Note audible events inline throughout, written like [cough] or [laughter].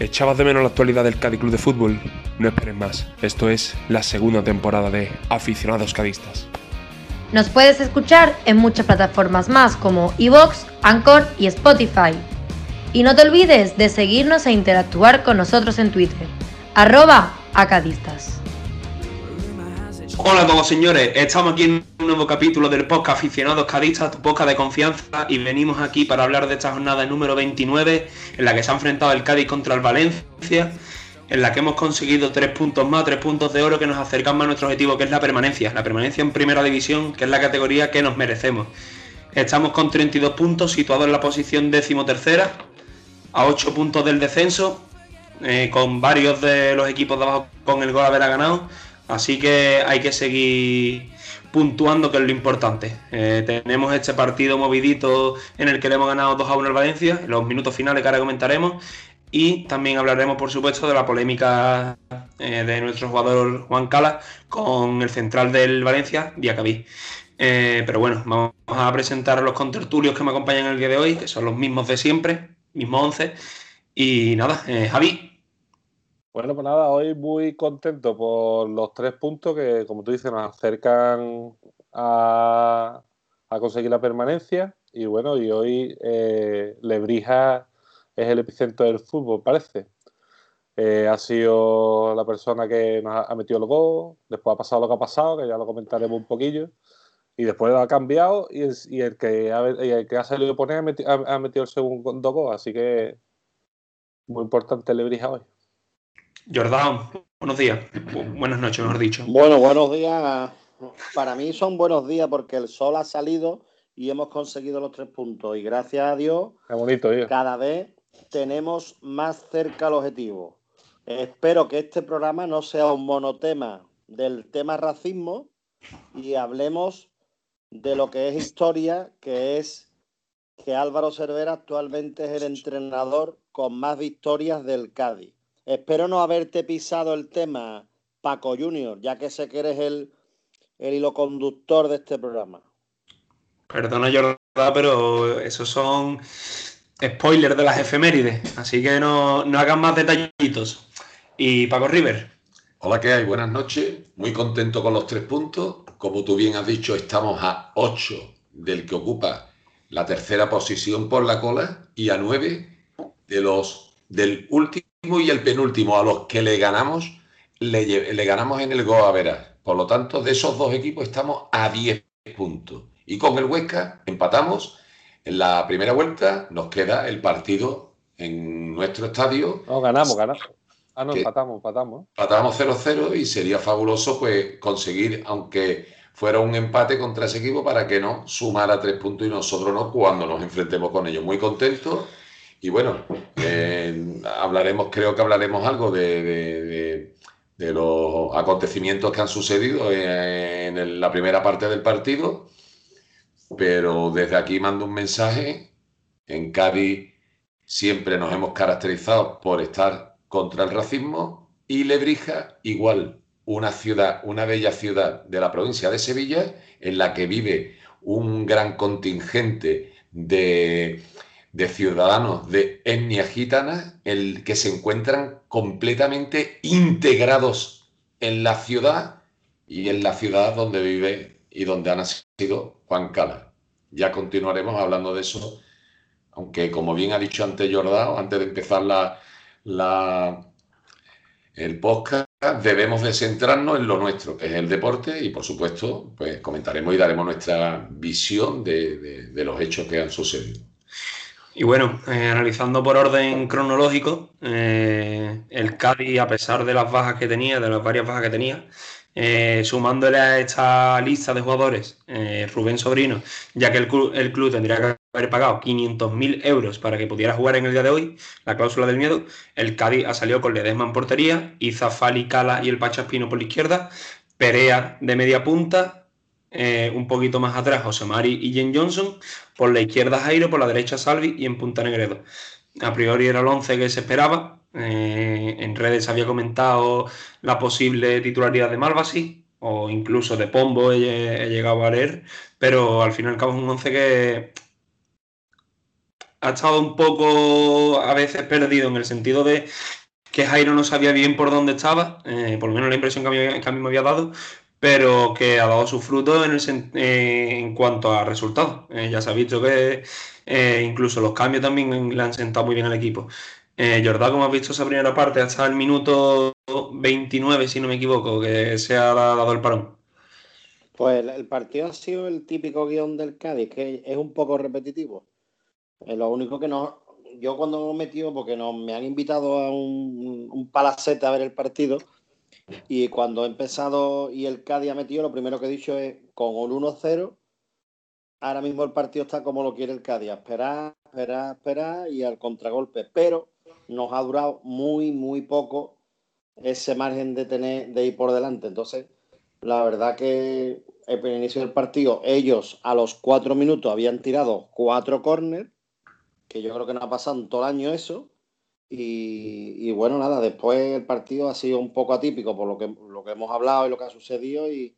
¿Echabas de menos la actualidad del Cádiz Club de Fútbol? No esperes más. Esto es la segunda temporada de Aficionados Cadistas. Nos puedes escuchar en muchas plataformas más como Evox, Anchor y Spotify. Y no te olvides de seguirnos e interactuar con nosotros en Twitter. Arroba acadistas. Hola a todos señores, estamos aquí en un nuevo capítulo del podcast Aficionados Cadistas, tu podcast de confianza y venimos aquí para hablar de esta jornada número 29 en la que se ha enfrentado el Cádiz contra el Valencia, en la que hemos conseguido tres puntos más, tres puntos de oro que nos acercan más a nuestro objetivo que es la permanencia, la permanencia en primera división, que es la categoría que nos merecemos. Estamos con 32 puntos, situados en la posición decimotercera, a 8 puntos del descenso, eh, con varios de los equipos de abajo con el gol haber ganado Así que hay que seguir puntuando, que es lo importante. Eh, tenemos este partido movidito en el que le hemos ganado 2 a 1 al Valencia, en los minutos finales que ahora comentaremos. Y también hablaremos, por supuesto, de la polémica eh, de nuestro jugador Juan Cala con el central del Valencia, Diacabí. Eh, pero bueno, vamos a presentar a los contertulios que me acompañan el día de hoy, que son los mismos de siempre, mismos 11. Y nada, Javi, bueno, pues nada, hoy muy contento por los tres puntos que, como tú dices, nos acercan a, conseguir la permanencia. Y bueno, y hoy eh, Lebrija es el epicentro del fútbol, parece. Eh, ha sido la persona que nos ha, metido el gol, después ha pasado lo que ha pasado, que ya lo comentaremos un poquillo, y después ha cambiado y, el, que ha, el que ha salido a poner ha metido, ha metido el segundo gol, así que muy importante Lebrija hoy. Jordán, buenos días. buenas noches, mejor dicho. Bueno, buenos días. Para mí son buenos días porque el sol ha salido y hemos conseguido los tres puntos. Y gracias a Dios, bonito, cada vez tenemos más cerca el objetivo. Espero que este programa no sea un monotema del tema racismo y hablemos de lo que es historia, que es que Álvaro Cervera actualmente es el entrenador con más victorias del Cádiz. Espero no haberte pisado el tema, Paco Junior, ya que sé que eres el, hilo conductor de este programa. Perdona, Jordán, pero esos son spoilers de las efemérides, así que no, no hagan más detallitos. Y Paco River. Hola, ¿qué hay? Buenas noches. Muy contento con los tres puntos. Como tú bien has dicho, estamos a ocho del que ocupa la tercera posición por la cola y a nueve de los del último y el penúltimo a los que le ganamos, le, ganamos en el Goa Veras. Por lo tanto, de esos dos equipos estamos a 10 puntos. Y con el Huesca empatamos en la primera vuelta, nos queda el partido en nuestro estadio. No, ganamos, ganamos. Ah, no, empatamos, empatamos. Empatamos 0-0 y sería fabuloso pues conseguir, aunque fuera un empate contra ese equipo, para que no sumara tres puntos y nosotros no cuando nos enfrentemos con ellos. Muy contentos y bueno, eh, hablaremos, creo que hablaremos algo de, los acontecimientos que han sucedido en la primera parte del partido, pero desde aquí mando un mensaje. En Cádiz siempre nos hemos caracterizado por estar contra el racismo y Lebrija igual, una ciudad, una bella ciudad de la provincia de Sevilla en la que vive un gran contingente de de ciudadanos de etnia gitana el que se encuentran completamente integrados en la ciudad y en la ciudad donde vive y donde ha nacido Juan Cala. Ya continuaremos hablando de eso, aunque como bien ha dicho antes Jordao, antes de empezar la, la, el podcast, debemos de centrarnos en lo nuestro, que es el deporte, y por supuesto, pues comentaremos y daremos nuestra visión de los hechos que han sucedido. Y bueno, eh, analizando por orden cronológico, eh, el Cádiz, a pesar de las bajas que tenía, de las varias bajas que tenía, eh, sumándole a esta lista de jugadores Rubén Sobrino, ya que el club, tendría que haber pagado 500.000 euros para que pudiera jugar en el día de hoy, la cláusula del miedo, el Cádiz ha salido con Ledesma en portería, Izafali, Cala y el Pachaspino por la izquierda, Perea de media punta, eh, un poquito más atrás José Mari y Jen Johnson, por la izquierda Jairo, por la derecha Salvi y en punta Negredo. A priori era el 11 que se esperaba. Eh, en redes había comentado la posible titularidad de Malvasi o incluso de Pombo he, llegado a leer, pero al final cabo es un 11 que ha estado un poco a veces perdido en el sentido de que Jairo no sabía bien por dónde estaba, eh, por lo menos la impresión que a, mí, me había dado, pero que ha dado sus frutos en, eh, en cuanto a resultados. Eh, ya se ha visto que incluso los cambios también le han sentado muy bien al equipo. Eh, Jordán, como has visto esa primera parte, hasta el minuto 29, si no me equivoco, que se ha dado el parón. Pues el partido ha sido el típico guion del Cádiz, que es un poco repetitivo. lo único que no. Yo cuando me he metido, porque no, me han invitado a un palacete a ver el partido, y cuando he empezado y el Cádiz ha metido, lo primero que he dicho es con un 1-0. Ahora mismo el partido está como lo quiere el Cádiz, esperar, esperar, esperar y al contragolpe. Pero nos ha durado muy, muy poco ese margen de tener de ir por delante. Entonces, la verdad que el inicio del partido, ellos a los cuatro minutos habían tirado cuatro córneres, que yo creo que no ha pasado en todo el año eso. Y, bueno, nada, después el partido ha sido un poco atípico por lo que, lo que hemos hablado y lo que ha sucedido. Y,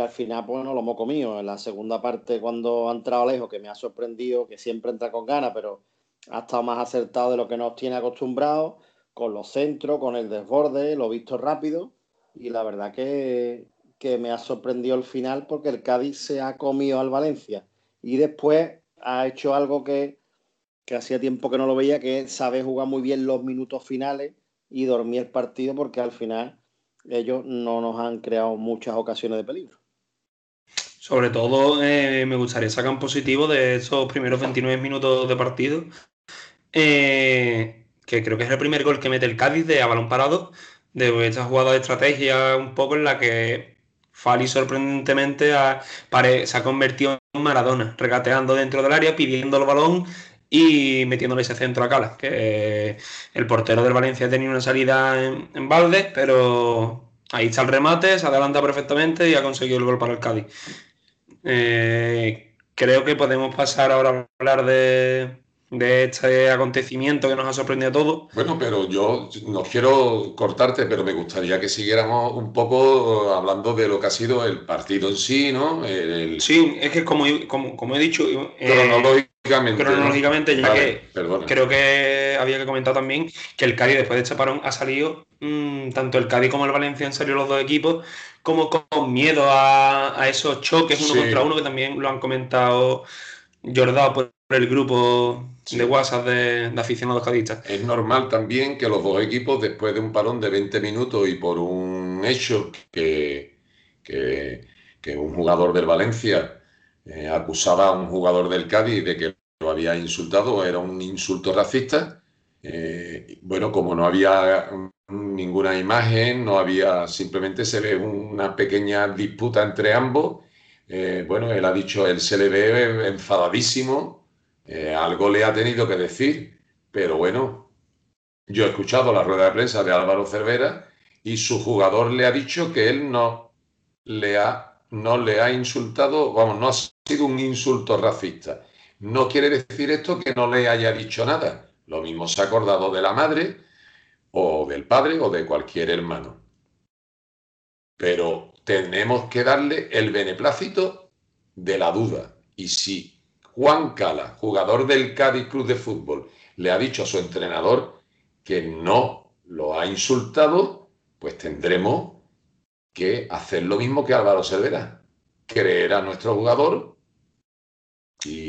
al final, pues lo hemos comido. En la segunda parte, cuando ha entrado lejos, que me ha sorprendido, que siempre entra con ganas, pero ha estado más acertado de lo que nos tiene acostumbrados, con los centros, con el desborde, lo visto rápido. Y la verdad que, me ha sorprendido el final porque el Cádiz se ha comido al Valencia. Y después ha hecho algo que, hacía tiempo que no lo veía, que sabe jugar muy bien los minutos finales y dormir el partido porque al final ellos no nos han creado muchas ocasiones de peligro. Sobre todo eh, me gustaría sacar un positivo de esos primeros 29 minutos de partido, eh, que creo que es el primer gol que mete el Cádiz de a balón parado, de esta jugada de estrategia un poco en la que Fali sorprendentemente se ha convertido en Maradona, regateando dentro del área, pidiendo el balón y metiéndole ese centro a Cala, que el portero del Valencia ha tenido una salida en, balde, pero ahí está el remate, se adelanta perfectamente y ha conseguido el gol para el Cádiz. Eh, creo que podemos pasar ahora a hablar de, de este acontecimiento que nos ha sorprendido a todos. Bueno, pero yo no quiero cortarte, pero me gustaría que siguiéramos un poco hablando de lo que ha sido el partido en sí, ¿no? Sí, es que como, como, he dicho... Eh, cronológicamente, ya que creo que había que comentar también que el Cádiz después de este parón ha salido, mm, tanto el Cádiz como el Valencia han salido los dos equipos como con miedo a, esos choques uno contra uno que también lo han comentado Jordao por el grupo de WhatsApp de, aficionados cadistas. Es normal también que los dos equipos, después de un parón de 20 minutos y por un hecho que, que, un jugador del Valencia eh, acusaba a un jugador del Cádiz de que lo había insultado, era un insulto racista. Eh, bueno, como no había ninguna imagen, no había, simplemente se ve una pequeña disputa entre ambos. Eh, bueno, él ha dicho, él se le ve enfadadísimo eh, algo le ha tenido que decir, pero bueno, yo he escuchado la rueda de prensa de Álvaro Cervera y su jugador le ha dicho que él no le ha, no le ha insultado, vamos, no ha sido un insulto racista. No quiere decir esto que no le haya dicho nada. Lo mismo se ha acordado de la madre o del padre o de cualquier hermano. Pero tenemos que darle el beneplácito de la duda. Y si Juan Cala, jugador del Cádiz Club de Fútbol, le ha dicho a su entrenador que no lo ha insultado, pues tendremos que hacer lo mismo que Álvaro Cervera, creer a nuestro jugador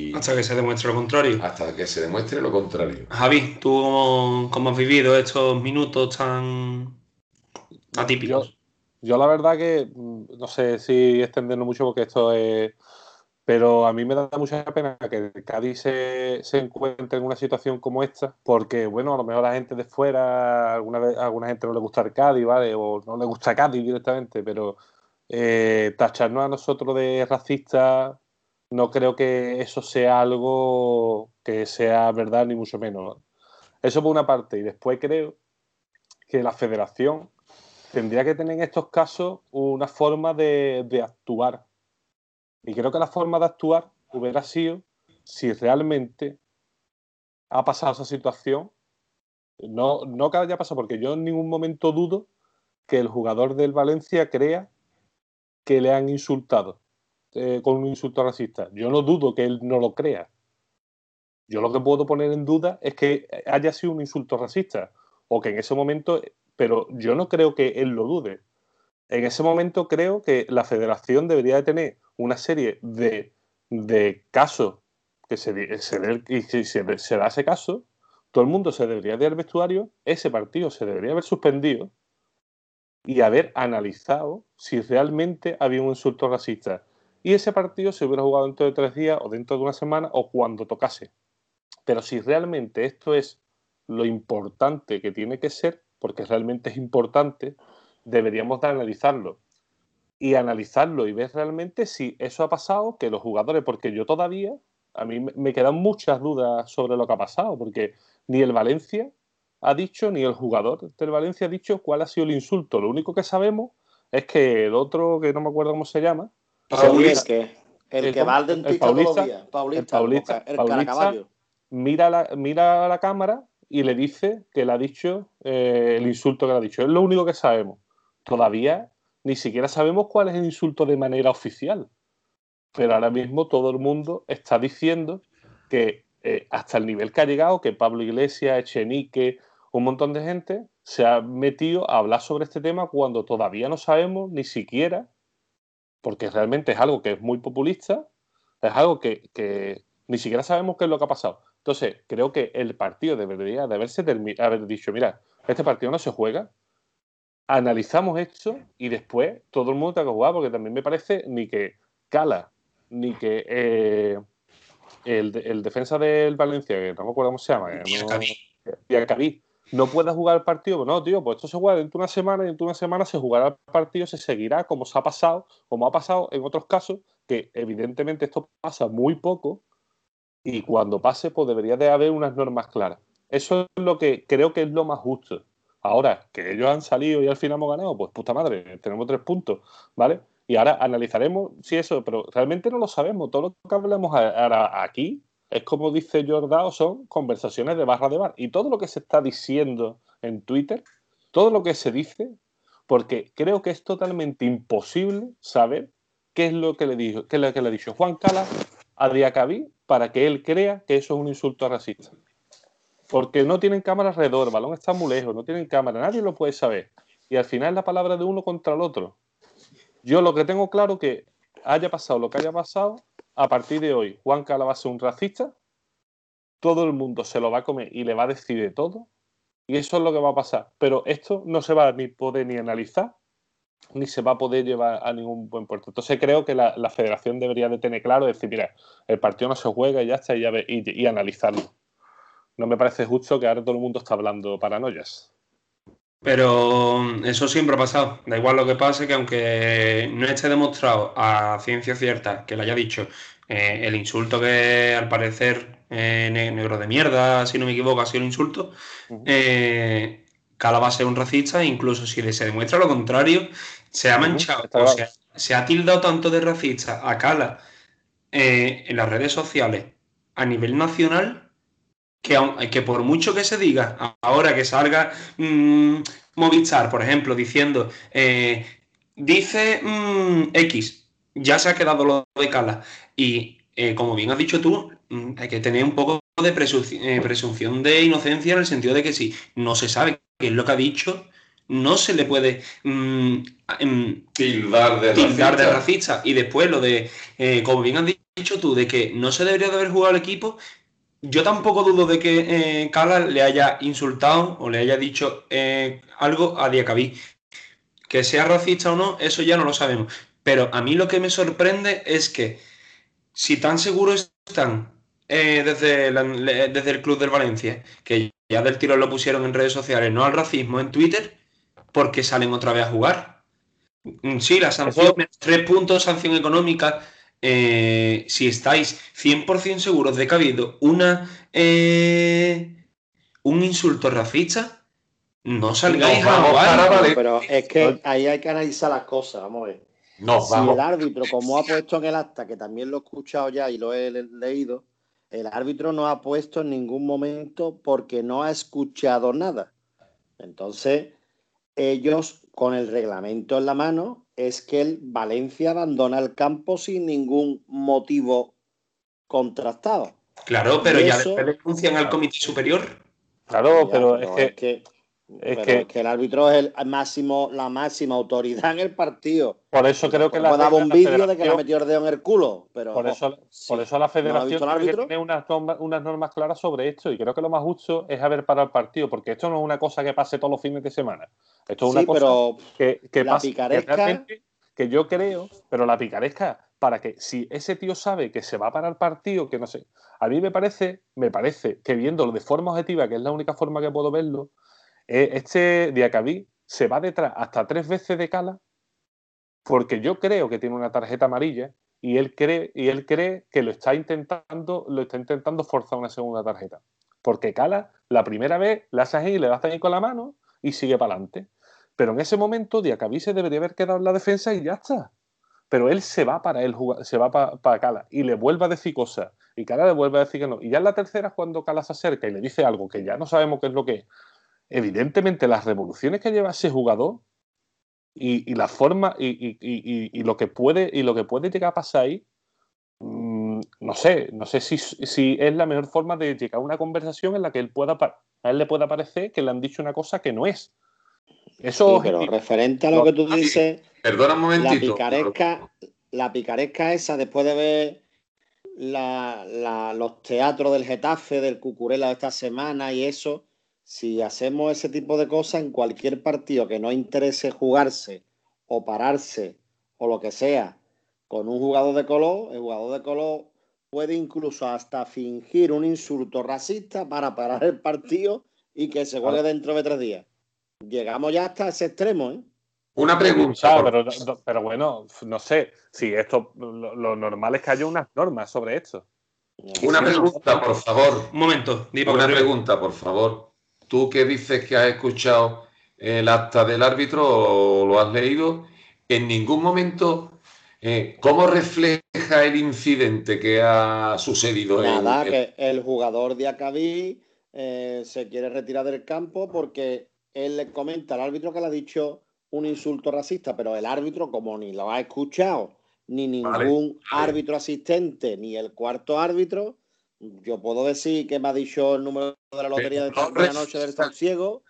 y... Hasta que se demuestre lo contrario. Hasta que se demuestre lo contrario. Javi, ¿tú cómo, has vivido estos minutos tan atípicos? Yo, yo la verdad que mm, no sé si extenderlo mucho porque esto es pero a mí me da mucha pena que el Cádiz se, encuentre en una situación como esta, porque, bueno, a lo mejor a la gente de fuera, alguna, vez, alguna gente no le gusta el Cádiz, ¿vale? O no le gusta Cádiz directamente, pero eh, tacharnos a nosotros de racistas, no creo que eso sea algo que sea verdad, ni mucho menos. Eso por una parte. Y después creo que la federación tendría que tener en estos casos una forma de, de actuar y creo que la forma de actuar hubiera sido si realmente ha pasado esa situación. No, no que haya pasado, porque yo en ningún momento dudo que el jugador del Valencia crea que le han insultado eh, con un insulto racista. Yo no dudo que él no lo crea. Yo lo que puedo poner en duda es que haya sido un insulto racista o que en ese momento, pero yo no creo que él lo dude. En ese momento creo que la federación debería de tener una serie de, casos que se, se, y si se, se, da ese caso, todo el mundo se debería de ir al vestuario, ese partido se debería haber suspendido y haber analizado si realmente había un insulto racista. Y ese partido se hubiera jugado dentro de tres días o dentro de una semana o cuando tocase. Pero si realmente esto es lo importante que tiene que ser, porque realmente es importante, deberíamos de analizarlo. Y analizarlo y ver realmente si eso ha pasado, que los jugadores, porque yo todavía, a mí me quedan muchas dudas sobre lo que ha pasado, porque ni el Valencia ha dicho, ni el jugador del Valencia ha dicho cuál ha sido el insulto. Lo único que sabemos es que el otro, que no me acuerdo cómo se llama, Paulista, el, que va al dentista todos los días, Paulista, el, Paulista, mira la, mira a la cámara y le dice que le ha dicho eh, el insulto que le ha dicho. Es lo único que sabemos. Todavía ni siquiera sabemos cuál es el insulto de manera oficial. Pero ahora mismo todo el mundo está diciendo que eh, hasta el nivel que ha llegado, que Pablo Iglesias, Echenique, un montón de gente se ha metido a hablar sobre este tema cuando todavía no sabemos ni siquiera, porque realmente es algo que es muy populista, es algo que, que ni siquiera sabemos qué es lo que ha pasado. Entonces, creo que el partido debería de haberse haber dicho, mira, este partido no se juega, analizamos esto y después todo el mundo tenga que jugar, porque también me parece ni que Cala, ni que eh, el, defensa del Valencia, que no me acuerdo cómo se llama, no, no pueda jugar el partido, pues no, tío, pues esto se juega dentro de una semana y dentro de una semana se jugará el partido, se seguirá como se ha pasado, como ha pasado en otros casos, que evidentemente esto pasa muy poco, y cuando pase, pues debería de haber unas normas claras. Eso es lo que creo que es lo más justo. Ahora, que ellos han salido y al final hemos ganado, pues puta madre, tenemos tres puntos, ¿vale? Y ahora analizaremos si eso, pero realmente no lo sabemos. Todo lo que hablamos ahora aquí es como dice Jordao, son conversaciones de barra de bar. Y todo lo que se está diciendo en Twitter, todo lo que se dice, porque creo que es totalmente imposible saber qué es lo que le dijo, qué es lo que le ha dicho Juan Cala a Diacabí para que él crea que eso es un insulto racista. Porque no tienen cámara alrededor, el balón está muy lejos, no tienen cámara, nadie lo puede saber. Y al final es la palabra de uno contra el otro. Yo lo que tengo claro que haya pasado lo que haya pasado, a partir de hoy Juan Cala va a ser un racista, todo el mundo se lo va a comer y le va a decir de todo, y eso es lo que va a pasar. Pero esto no se va a ni poder ni analizar, ni se va a poder llevar a ningún buen puerto. Entonces creo que la, federación debería de tener claro, decir, mira, el partido no se juega y ya está, y, ya y, analizarlo. No me parece justo que ahora todo el mundo está hablando paranoias. Pero eso siempre ha pasado. Da igual lo que pase, que aunque no esté demostrado a ciencia cierta que le haya dicho eh, el insulto que al parecer eh, negro de mierda, si no me equivoco, ha sido el insulto, eh, Cala va a ser un racista, incluso si se demuestra lo contrario, se ha manchado, o sea, se ha tildado tanto de racista a Cala eh, en las redes sociales a nivel nacional que, que por mucho que se diga, ahora que salga mmm, Movistar, por ejemplo, diciendo, eh, dice mm, X, ya se ha quedado lo de Cala. Y eh, como bien has dicho tú, mm, hay que tener un poco de presunción de inocencia en el sentido de que si no se sabe qué es lo que ha dicho, no se le puede mm, tildar, de, racista. Y después lo de, eh, como bien has dicho tú, de que no se debería de haber jugado el equipo, yo tampoco dudo de que eh, Cala le haya insultado o le haya dicho eh, algo a Diacabí. Que sea racista o no, eso ya no lo sabemos. Pero a mí lo que me sorprende es que si tan seguros están desde, desde el Club del Valencia, que ya del tiro lo pusieron en redes sociales, no al racismo en Twitter, porque salen otra vez a jugar. Mm, sí, la sanción, tres puntos, sanción económica. Eh, si estáis 100% seguros de que ha habido una, eh, un insulto racista, no salgáis a jugar. Pero es que ahí hay que analizar las cosas, vamos a ver. No, si el árbitro, como ha puesto en el acta, que también lo he escuchado ya y lo he leído, el árbitro no ha puesto en ningún momento porque no ha escuchado nada. Entonces, ellos con el reglamento en la mano es que el Valencia abandona el campo sin ningún motivo contrastado. Claro, pero Y ya eso- después denuncian al comité superior. Claro, Ya, pero, es que, es que, es pero que- es que el árbitro es el máximo, la máxima autoridad en el partido. por eso creo que la, dar un vídeo de que le metido el dedo en el culo, pero Por eso, sí. por eso la ¿No lo ha federación tiene que unas normas, unas normas claras sobre esto y creo que lo más justo es haber parado el partido, porque esto no es una cosa que pase todos los fines de semana. Esto es una Sí, cosa pero que, que la pasa que picaresca- que yo creo, pero la picaresca para que si ese tío sabe que se va a parar el partido, que no sé, a mí me parece, me parece que viéndolo de forma objetiva, que es la única forma que puedo verlo, eh, este Diacabí se va detrás hasta tres veces de Cala, porque yo creo que tiene una tarjeta amarilla y él cree, y él cree que lo está intentando, lo está intentando forzar una segunda tarjeta. Porque Cala, la primera vez, le hace ahí, le das ahí con la mano y sigue para adelante. Pero en ese momento, Diacabí se debería haber quedado en la defensa y ya está. Pero él se va para él, se va para, para Cala y le vuelve a decir cosas. Y Cala le vuelve a decir que no. Y ya en la tercera, es cuando Cala se acerca y le dice algo que ya no sabemos qué es lo que es. Evidentemente, las revoluciones que lleva ese jugador y, y la forma y, y- y- y- y lo que puede y lo que puede llegar a pasar ahí, mm, no sé, no sé si, si es la mejor forma de llegar a una conversación en la que él pueda a él le pueda parecer que le han dicho una cosa que no es. Eso sí, pero referente a lo que tú dices, Perdona un la momentito. picaresca, la picaresca esa, después de ver la- la- los teatros del Getafe, del Cucurella de esta semana y eso, si hacemos ese tipo de cosas en cualquier partido que no interese jugarse o pararse o lo que sea con un jugador de color, el jugador de color puede incluso hasta fingir un insulto racista para parar el partido y que se juegue dentro de tres días. Llegamos ya hasta ese extremo, ¿eh? Una pregunta. Pero, pero bueno, no sé, si esto, lo, lo normal es que haya unas normas sobre esto. Una pregunta, por favor. Un momento, di Paco Una pregunta, por favor. Tú que dices que has escuchado el acta del árbitro o lo has leído, en ningún momento, eh, ¿cómo refleja el incidente que ha sucedido? Nada, en- que el jugador de Acabí eh, se quiere retirar del campo porque él le comenta al árbitro que le ha dicho un insulto racista, pero el árbitro, como ni lo ha escuchado, ni ningún Vale, vale. árbitro asistente, ni el cuarto árbitro, yo puedo decir que me ha dicho el número de la lotería de, Pero no de la noche del refleja- ciego.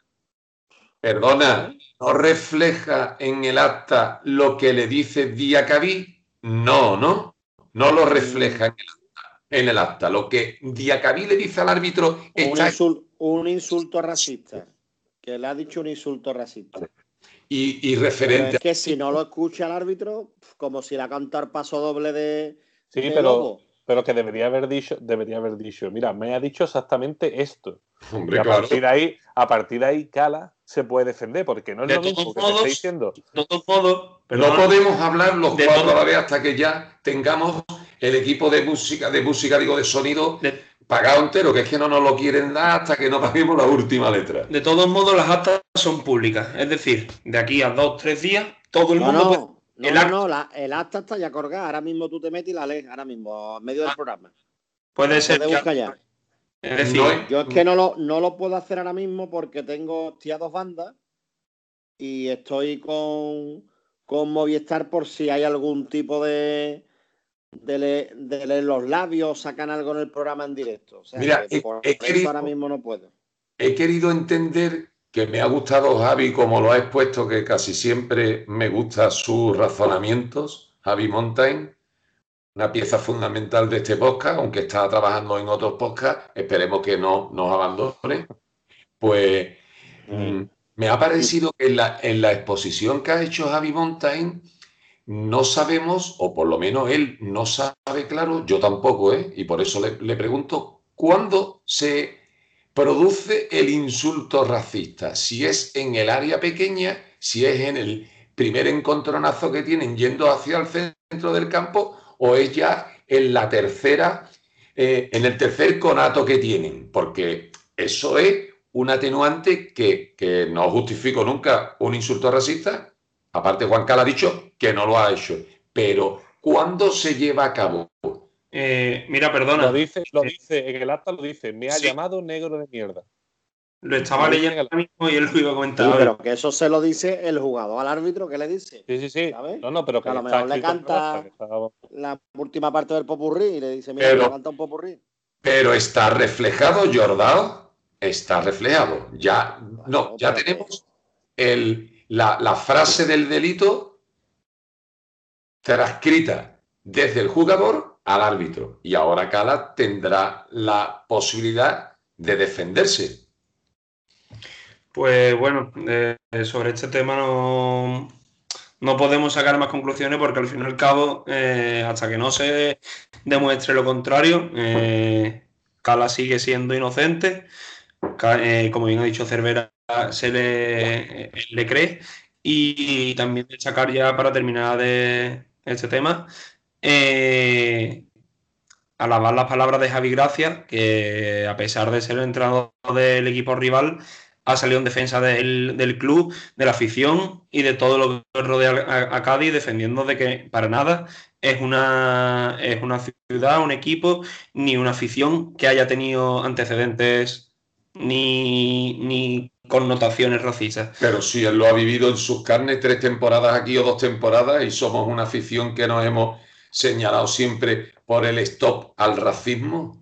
Perdona, ¿no refleja en el acta lo que le dice Diacabí? No, ¿no? No lo refleja en el acta. En el acta. Lo que Diacabí le dice al árbitro Un, está insul- un insulto racista. Que le ha dicho un insulto racista. y, y Pero referente es que si no lo escucha el árbitro, como si la cantar paso doble de, Sí, de pero, lobo. Pero que debería haber dicho, debería haber dicho, mira, me ha dicho exactamente esto. Y Hombre, a claro. partir de ahí, a partir de ahí, Cala se puede defender, porque no es De lo mismo todos que te modos, esté diciendo. De todos modos, No podemos hablar los De cuatro todo- a la vez hasta que ya tengamos el equipo de música, de música, digo, de sonido de, pagado entero, que es que no nos lo quieren dar hasta que no paguemos la última letra. de todos modos las actas son públicas. Es decir, de aquí a dos, tres días, todo el No, mundo puede- no, no, el no, acta- no, la- el acta está ya colgada. Ahora mismo tú te metes y la lees, ahora mismo, en medio del Ah, programa. puede ser. Ya. es decir, No Yo es que no lo, no lo puedo hacer ahora mismo porque tengo, estoy a dos bandas y estoy con, con Movistar por si hay algún tipo de, de, le- de leer los labios, sacan algo en el programa en directo. O sea, Mira, que he- por he eso querido- ahora mismo no puedo. he querido entender que me ha gustado Javi como lo ha expuesto, que casi siempre me gusta sus razonamientos, Javi Montaigne, una pieza fundamental de este podcast, aunque está trabajando en otros podcasts, esperemos que no nos abandone. Pues mm, me ha parecido que en la, en la exposición que ha hecho Javi Montaigne no sabemos, o por lo menos él no sabe claro, yo tampoco, ¿eh? y por eso le, le pregunto, ¿cuándo se produce el insulto racista? Si es en el área pequeña, si es en el primer encontronazo que tienen yendo hacia el centro del campo, o es ya en la tercera, eh, en el tercer conato que tienen, porque eso es un atenuante que, que no justifico nunca un insulto racista. Aparte, Juan Cal ha dicho que no lo ha hecho. Pero, ¿cuándo se lleva a cabo? Eh, mira, perdona, Lo dice, lo dice, en el acta lo dice, me ha Sí. llamado negro de mierda. lo estaba leyendo ahora mismo y él lo iba a Sí, comentar. pero que eso se lo dice el jugador al árbitro, ¿qué le dice? Sí, sí, sí. ¿Sabes? No, no, pero que A lo mejor le canta- está- La última parte del popurrí y le dice, mira, Pero- me canta un popurrí. Pero está reflejado, Jordao, está reflejado. Ya, no, ya tenemos el, la, la frase del delito transcrita desde el jugador al árbitro. Y ahora Cala tendrá la posibilidad de defenderse. Pues bueno, eh, sobre este tema no, no podemos sacar más conclusiones porque al fin y al cabo, eh, hasta que no se demuestre lo contrario, eh, Cala sigue siendo inocente. como bien ha dicho Cervera, se le, cree. Y también sacar ya para terminar de este tema, alabar las palabras de Javi Gracia, que a pesar de ser el entrenador del equipo rival, ha salido en defensa del, club, de la afición y de todo lo que rodea a, Cádiz, defendiendo de que para nada es una, es una ciudad, un equipo, ni una afición que haya tenido antecedentes ni, ni connotaciones racistas. Pero si él lo ha vivido en sus carnes tres temporadas aquí o dos temporadas y somos una afición que nos hemos señalado siempre por el stop al racismo.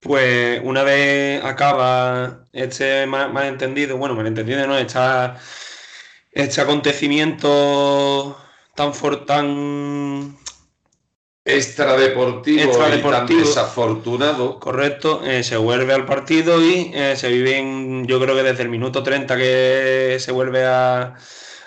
Pues una vez acaba este malentendido, bueno, malentendido no, está este acontecimiento tan for, tan extradeportivo, deportivo, y tan desafortunado. Correcto, eh, se vuelve al partido y eh, se vive en, yo creo que desde el minuto 30 que se vuelve a,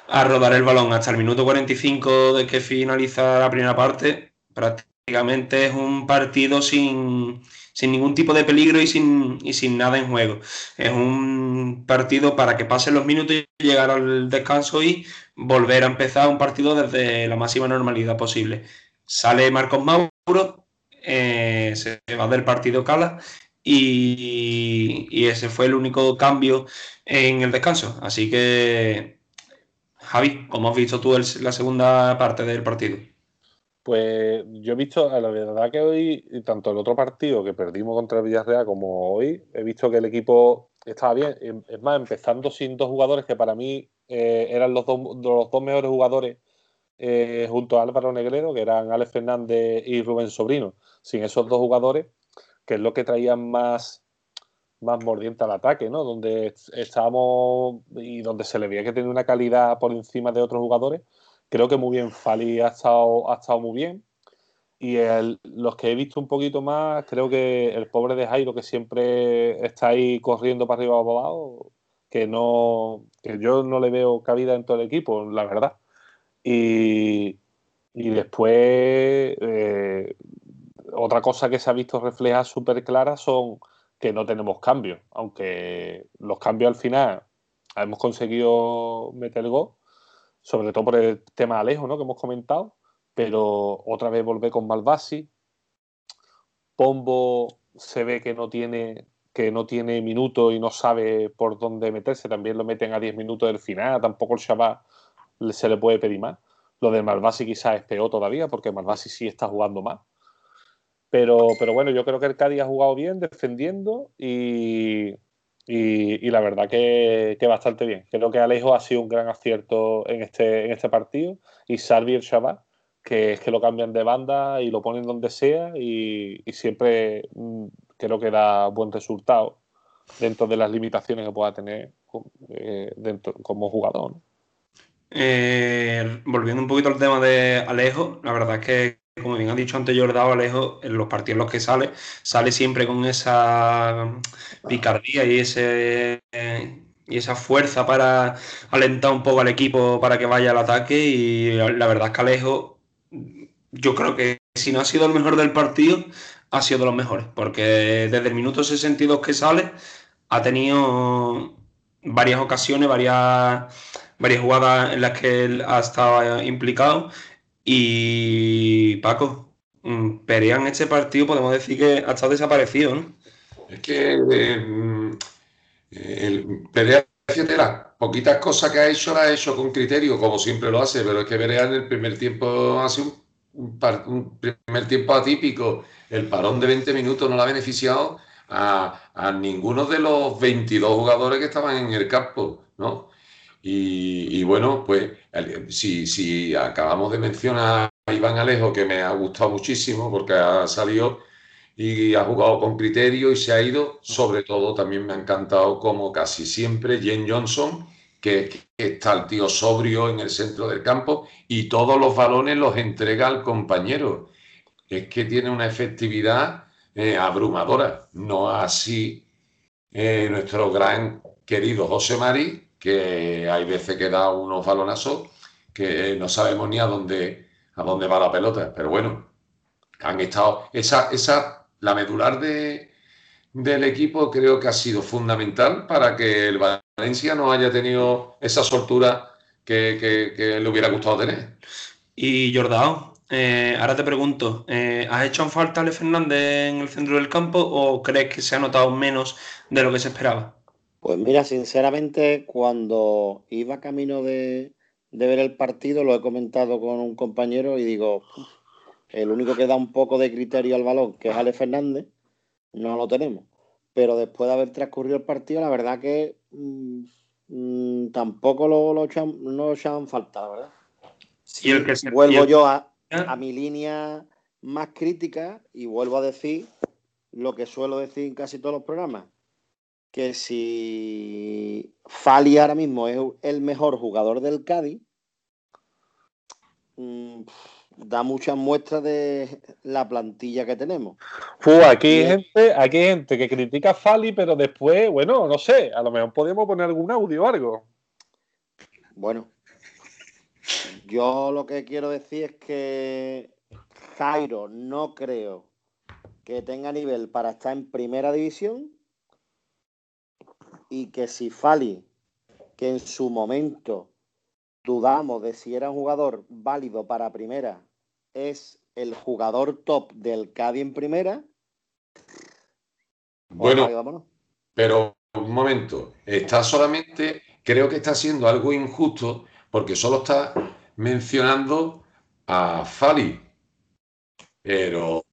a rodar el balón hasta el minuto 45 de que finaliza la primera parte, prácticamente es un partido sin, ningún tipo de peligro y sin, sin nada en juego. Es un partido para que pasen los minutos y llegar al descanso y volver a empezar un partido desde la máxima normalidad posible. Sale Marcos Mauro, eh, se va del partido Cala y, y ese fue el único cambio en el descanso. Así que Javi, ¿cómo has visto tú la segunda parte del partido? Pues yo he visto, la verdad que hoy, tanto el otro partido que perdimos contra Villarreal como hoy, he visto que el equipo estaba bien. Em, es más, empezando sin dos jugadores que para mí eh, eran los dos, los dos mejores jugadores eh, junto a Álvaro Negrero, que eran Alex Fernández y Rubén Sobrino. Sin esos dos jugadores, que es lo que traían más más mordiente al ataque, ¿no? Donde estábamos y donde se le veía que tenía una calidad por encima de otros jugadores. Creo que muy bien, Fali ha estado, ha estado muy bien. Y los que he visto un poquito más, creo que el pobre de Jairo, que siempre está ahí corriendo para arriba o para abajo, que no que yo no le veo cabida en todo el equipo, la verdad. Y, y después, eh, otra cosa que se ha visto reflejada súper clara son que no tenemos cambios, aunque los cambios al final hemos conseguido meter el gol, sobre todo por el tema de Alejo, ¿no? que hemos comentado, pero otra vez volver con Malvasi. Pombo se ve que no tiene que no tiene minutos y no sabe por dónde meterse, también lo meten a 10 minutos del final, tampoco el Shabbat se le puede pedir más. Lo de Malvasi quizás es peor todavía, porque Malvasi sí está jugando más. Pero, pero bueno, yo creo que el Cádiz ha jugado bien, defendiendo y, y, la verdad que, que, bastante bien. Creo que Alejo ha sido un gran acierto en este, en este partido y Salvi el Shabbat, que es que lo cambian de banda y lo ponen donde sea y, y siempre mm, creo que da buen resultado dentro de las limitaciones que pueda tener eh, dentro, como jugador. Eh, volviendo un poquito al tema de Alejo, la verdad es que como bien ha dicho antes Jordao Alejo, en los partidos en los que sale, sale siempre con esa picardía y ese y esa fuerza para alentar un poco al equipo para que vaya al ataque. Y la verdad es que Alejo yo creo que si no ha sido el mejor del partido ha sido de los mejores porque desde el minuto 62 que sale ha tenido varias ocasiones, varias, varias jugadas en las que él ha estado implicado y Paco, mm, Perea en este partido podemos decir que ha estado desaparecido, ¿no? Es que eh, el Perea, fíjate, las poquitas cosas que ha hecho, las ha hecho con criterio, como siempre lo hace, pero es que Perea en el primer tiempo hace un, un, primer tiempo atípico. El parón de 20 minutos no le ha beneficiado a, a ninguno de los 22 jugadores que estaban en el campo, ¿no? Y, bueno, pues si, acabamos de mencionar a Iván Alejo, que me ha gustado muchísimo porque ha salido y ha jugado con criterio y se ha ido. Sobre todo también me ha encantado como casi siempre Jen Johnson, que, está el tío sobrio en el centro del campo y todos los balones los entrega al compañero. Es que tiene una efectividad eh, abrumadora, no así eh, nuestro gran querido José Mari, que hay veces que da unos balonazos que no sabemos ni a dónde, a dónde va la pelota, pero bueno, han estado, esa, esa la medular de, del equipo creo que ha sido fundamental para que el Valencia no haya tenido esa soltura que, le hubiera gustado tener. Y Jordao, eh, ahora te pregunto, eh, ¿has hecho falta Ale Fernández en el centro del campo o crees que se ha notado menos de lo que se esperaba? Pues mira, sinceramente, cuando iba camino de, de ver el partido, lo he comentado con un compañero y digo, el único que da un poco de criterio al balón, que es Ale Fernández, no lo tenemos. Pero después de haber transcurrido el partido, la verdad que mm, mm, tampoco lo, lo no echan falta, la verdad. Sí, el que vuelvo yo a, a mi línea más crítica y vuelvo a decir lo que suelo decir en casi todos los programas, que si Fali ahora mismo es el mejor jugador del Cádiz, mmm, da muchas muestras de la plantilla que tenemos. aquí, hay gente, aquí hay gente que critica a Fali, pero después, bueno, no sé, a lo mejor podemos poner algún audio o algo. Bueno, yo lo que quiero decir es que Jairo no creo que tenga nivel para estar en primera división y que si Fali, que en su momento dudamos de si era un jugador válido para primera es el jugador top del Cádiz en primera. Bueno, pero un momento, está solamente, creo que está haciendo algo injusto porque solo está mencionando a Fali. Pero,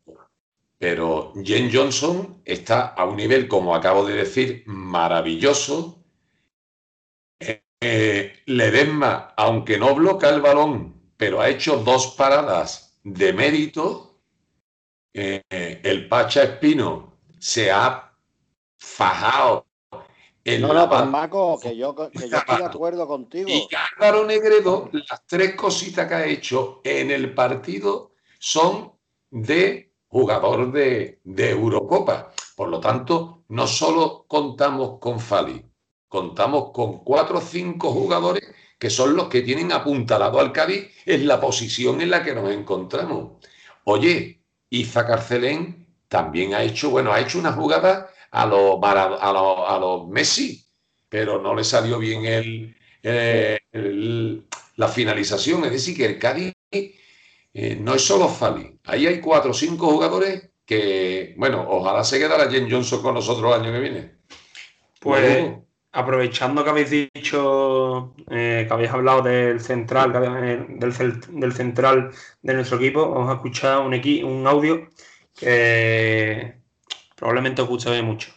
pero Jen Johnson está a un nivel, como acabo de decir, maravilloso. Eh, Ledesma, aunque no bloca el balón, pero ha hecho dos paradas de mérito, eh, el Pacha Espino se ha fajado en no, no, pues, que yo, que yo estoy de [laughs] acuerdo contigo. Y Álvaro Negredo, las tres cositas que ha hecho en el partido son de jugador de, Eurocopa. Por lo tanto, no solo contamos con Fali, contamos con cuatro o cinco jugadores que son los que tienen apuntalado al Cádiz en la posición en la que nos encontramos. Oye, Iza Carcelén también ha hecho, bueno, ha hecho una jugada a los a lo, Messi, pero no le salió bien eh, la finalización. Es decir, que el Cádiz eh, no es solo Fali. Ahí hay cuatro o cinco jugadores que, bueno, ojalá se quedara Jen Johnson con nosotros el año que viene. Pues aprovechando que habéis dicho, eh, que habéis hablado del central, eh, del, central de nuestro equipo, vamos a escuchar un, un audio que probablemente os guste mucho.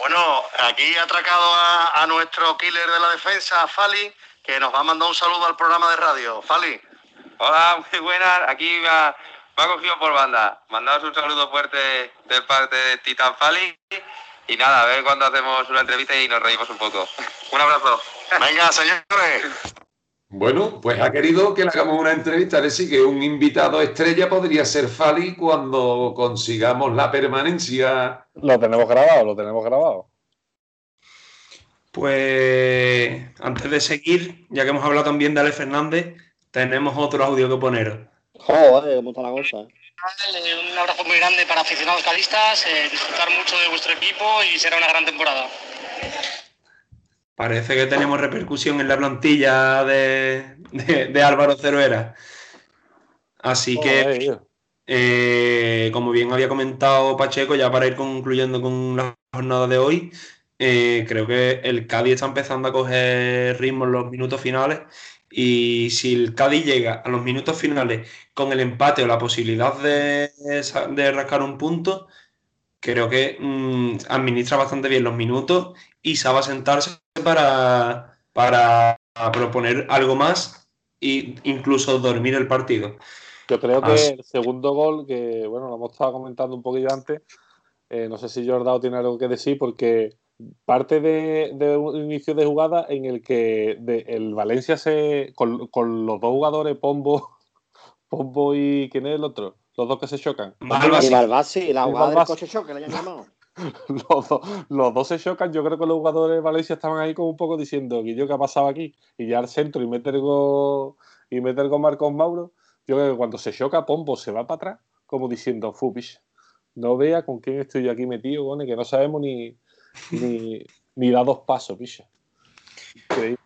Bueno, aquí ha atracado a, a, nuestro killer de la defensa, Fali, que nos va a mandar un saludo al programa de radio. Fali. Hola, [laughs] muy buenas. Aquí va me ha cogido por banda. Mandaos un saludo fuerte de parte de Titan Fali. Y nada, a ver cuándo hacemos una entrevista y nos reímos un poco. Un abrazo. Venga, señores. Bueno, pues ha querido que le hagamos una entrevista. Es decir, que un invitado estrella podría ser Fali cuando consigamos la permanencia. Lo tenemos grabado, lo tenemos grabado. Pues antes de seguir, ya que hemos hablado también de Ale Fernández, tenemos otro audio que poner. Joder, cómo está la cosa. Un abrazo muy grande para aficionados cadistas, eh, disfrutar mucho de vuestro equipo y será una gran temporada. Parece que tenemos repercusión en la plantilla de, de, Álvaro Ceruera. Así que, eh, como bien había comentado Pacheco, ya para ir concluyendo con la jornada de hoy, eh, creo que el Cádiz está empezando a coger ritmo en los minutos finales y si el Cádiz llega a los minutos finales con el empate o la posibilidad de, de rascar un punto, creo que mm, administra bastante bien los minutos y sabe sentarse para, para proponer algo más e incluso dormir el partido. Yo creo que el segundo gol, que bueno, lo hemos estado comentando un poquillo antes, eh, no sé si Jordao tiene algo que decir, porque parte de, un inicio de jugada en el que el Valencia se con, los dos jugadores, Pombo, [laughs] Pombo y ¿quién es el otro? Los dos que se chocan. Malvasi, la jugada del coche choque, le han llamado. [laughs] los, dos, se chocan. Yo creo que los jugadores de Valencia estaban ahí como un poco diciendo, ¿qué ha pasado aquí? Y ya al centro y meter con, y meter con Marcos Mauro. Yo creo que cuando se choca, Pombo se va para atrás, como diciendo, Fupish, no vea con quién estoy yo aquí metido, Gone, que no sabemos ni, ni, ni da dos pasos, picha. Pues,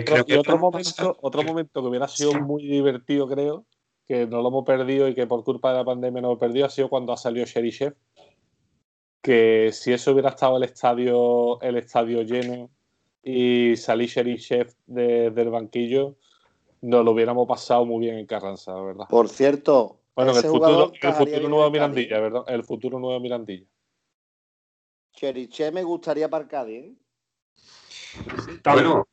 otro, y otro momento, otro momento que hubiera sido muy divertido, creo, que no lo hemos perdido y que por culpa de la pandemia no lo hemos perdido, ha sido cuando ha salido Sherry Chef. Que si eso hubiera estado el estadio, el estadio lleno y salí Sherry Chef del banquillo, nos lo hubiéramos pasado muy bien en Carranza, ¿verdad? Por cierto, bueno, el futuro, el futuro nuevo Mirandilla, ¿verdad? El futuro nuevo Mirandilla. Cheriche me gustaría para Cádiz. ¿eh? Bueno,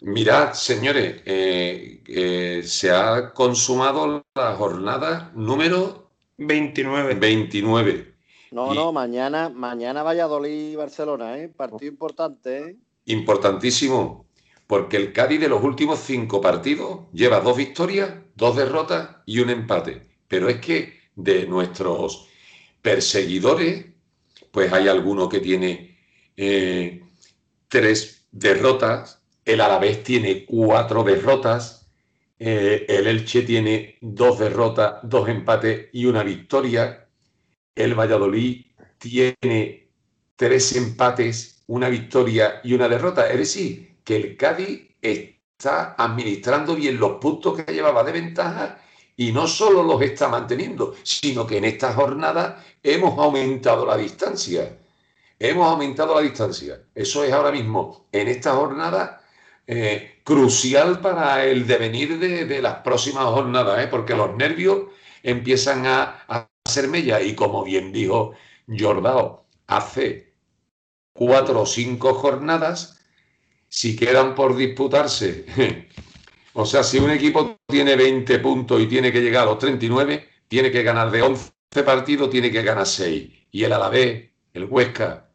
mirad, señores, eh, eh, se ha consumado la jornada número 29. 29. No, no, mañana, mañana Valladolid y Barcelona, ¿eh? Partido importante, ¿eh? Importantísimo, porque el Cádiz de los últimos cinco partidos lleva dos victorias, dos derrotas y un empate. Pero es que de nuestros perseguidores, pues hay alguno que tiene eh, tres derrotas, el Alavés tiene cuatro derrotas, eh, el Elche tiene dos derrotas, dos empates y una victoria, el Valladolid tiene tres empates, una victoria y una derrota. Es decir, que el Cádiz está administrando bien los puntos que llevaba de ventaja y no solo los está manteniendo, sino que en esta jornada hemos aumentado la distancia. Hemos aumentado la distancia. Eso es ahora mismo, en esta jornada, eh, crucial para el devenir de, las próximas jornadas, ¿eh? porque los nervios empiezan a, a hacer mella. Y como bien dijo Jordao, hace cuatro o cinco jornadas, si quedan por disputarse [laughs] O sea, si un equipo tiene 20 puntos y tiene que llegar a los 39, tiene que ganar de 11 partidos, tiene que ganar 6. Y el Alavés, el Huesca,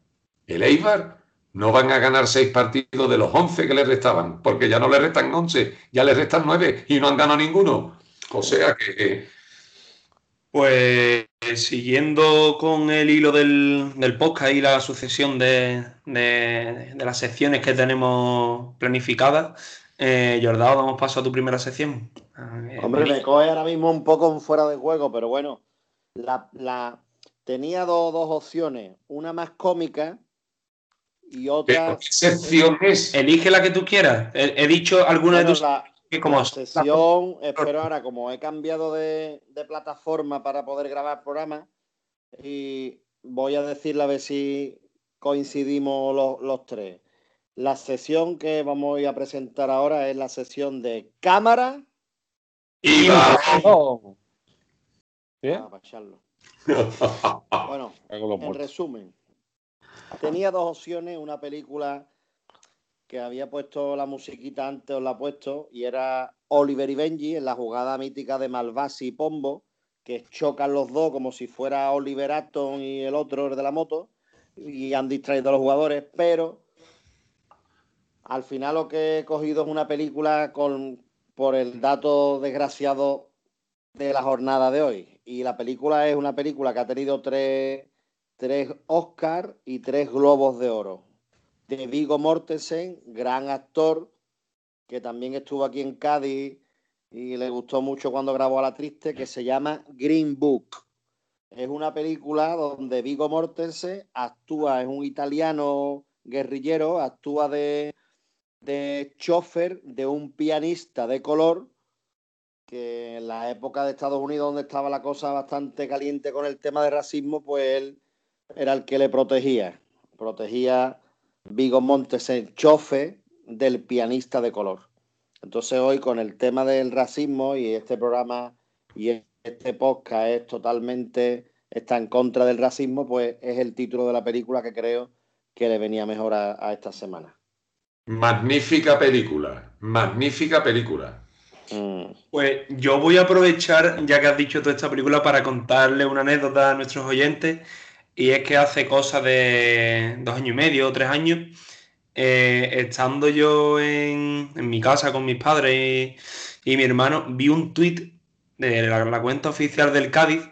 el Eibar, no van a ganar 6 partidos de los 11 que les restaban, porque ya no les restan 11, ya les restan 9 y no han ganado ninguno. O sea que... Pues siguiendo con el hilo del, del podcast y la sucesión de, de las secciones que tenemos planificadas, eh, Jordao, damos paso a tu primera sección. Hombre, me coge ahora mismo un poco fuera de juego, pero bueno, la, tenía dos, opciones, una más cómica y otra. ¿Qué sección es? [laughs] Elige la que tú quieras. He, dicho alguna de tus. La, como sesión, espero ahora, como he cambiado de, plataforma para poder grabar el programa, y voy a decirle a ver si coincidimos los, los tres. La sesión que vamos a presentar ahora es la sesión de cámara y oh. [laughs] bueno, en resumen, tenía dos opciones, una película que había puesto la musiquita antes, os la he puesto, y era Oliver y Benji en la jugada mítica de Malvasi y Pombo, que chocan los dos como si fuera Oliver Aston y el otro, el de la moto, y han distraído a los jugadores, pero al final lo que he cogido es una película con, por el dato desgraciado de la jornada de hoy. Y la película es una película que ha tenido tres, tres Oscars y tres Globos de Oro. De Vigo Mortensen, gran actor, que también estuvo aquí en Cádiz y le gustó mucho cuando grabó a La Triste, que se llama Green Book. Es una película donde Vigo Mortensen actúa, es un italiano guerrillero, actúa de, de chofer de un pianista de color que en la época de Estados Unidos donde estaba la cosa bastante caliente con el tema de racismo, pues él era el que le protegía. Protegía Vigo Montes, el chofer del pianista de color. Entonces hoy con el tema del racismo y este programa y este podcast es totalmente está en contra del racismo, pues es el título de la película que creo que le venía mejor a esta semana. Magnífica película, magnífica película. Mm. Pues yo voy a aprovechar, ya que has dicho toda esta película, para contarle una anécdota a nuestros oyentes. Y es que hace cosa de dos años y medio o tres años, eh, estando yo en, en mi casa con mis padres y, mi hermano, vi un tuit de la, la cuenta oficial del Cádiz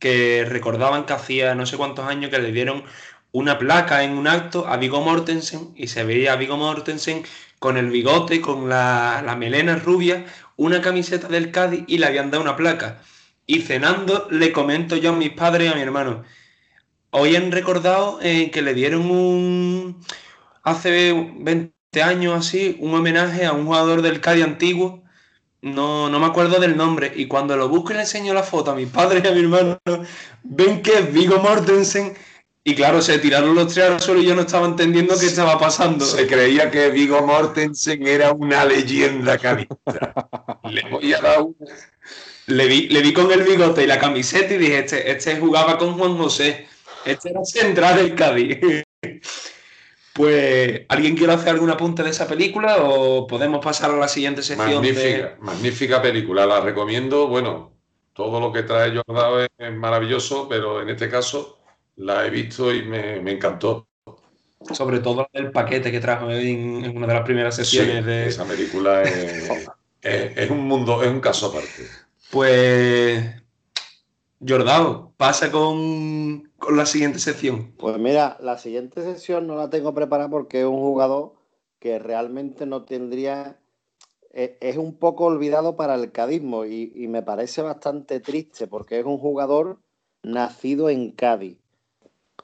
que recordaban que hacía no sé cuántos años que le dieron una placa en un acto a Vigo Mortensen y se veía a Vigo Mortensen con el bigote, con la, la melena rubia, una camiseta del Cádiz y le habían dado una placa. Y cenando le comento yo a mis padres y a mi hermano. Hoy han recordado eh, que le dieron un, hace 20 años así, un homenaje a un jugador del Cádiz antiguo. No, no me acuerdo del nombre. Y cuando lo busco y le enseño la foto a mis padres y a mi hermano, ven que es Vigo Mortensen. Y claro, se tiraron los tres al suelo y yo no estaba entendiendo qué estaba pasando. Se creía que Vigo Mortensen era una leyenda cadista. [laughs] Le voy a dar una- Le vi, le vi con el bigote y la camiseta y dije, este, este jugaba con Juan José. Este era central del Cádiz. Pues, ¿alguien quiere hacer algún apunte de esa película o podemos pasar a la siguiente sección? de- Magnífica, magnífica película, la recomiendo. Bueno, todo lo que trae Jordao es, es maravilloso, pero en este caso la he visto y me, me encantó. Sobre todo el paquete que trajo en, en una de las primeras Sí, sesiones de... esa película es, [laughs] es- es un mundo, es un caso aparte. Pues, Jordao, pasa con, con la siguiente sección. Pues mira, la siguiente sesión no la tengo preparada porque es un jugador que realmente no tendría. e- Es un poco olvidado para el cadismo y, y me parece bastante triste porque es un jugador nacido en Cádiz,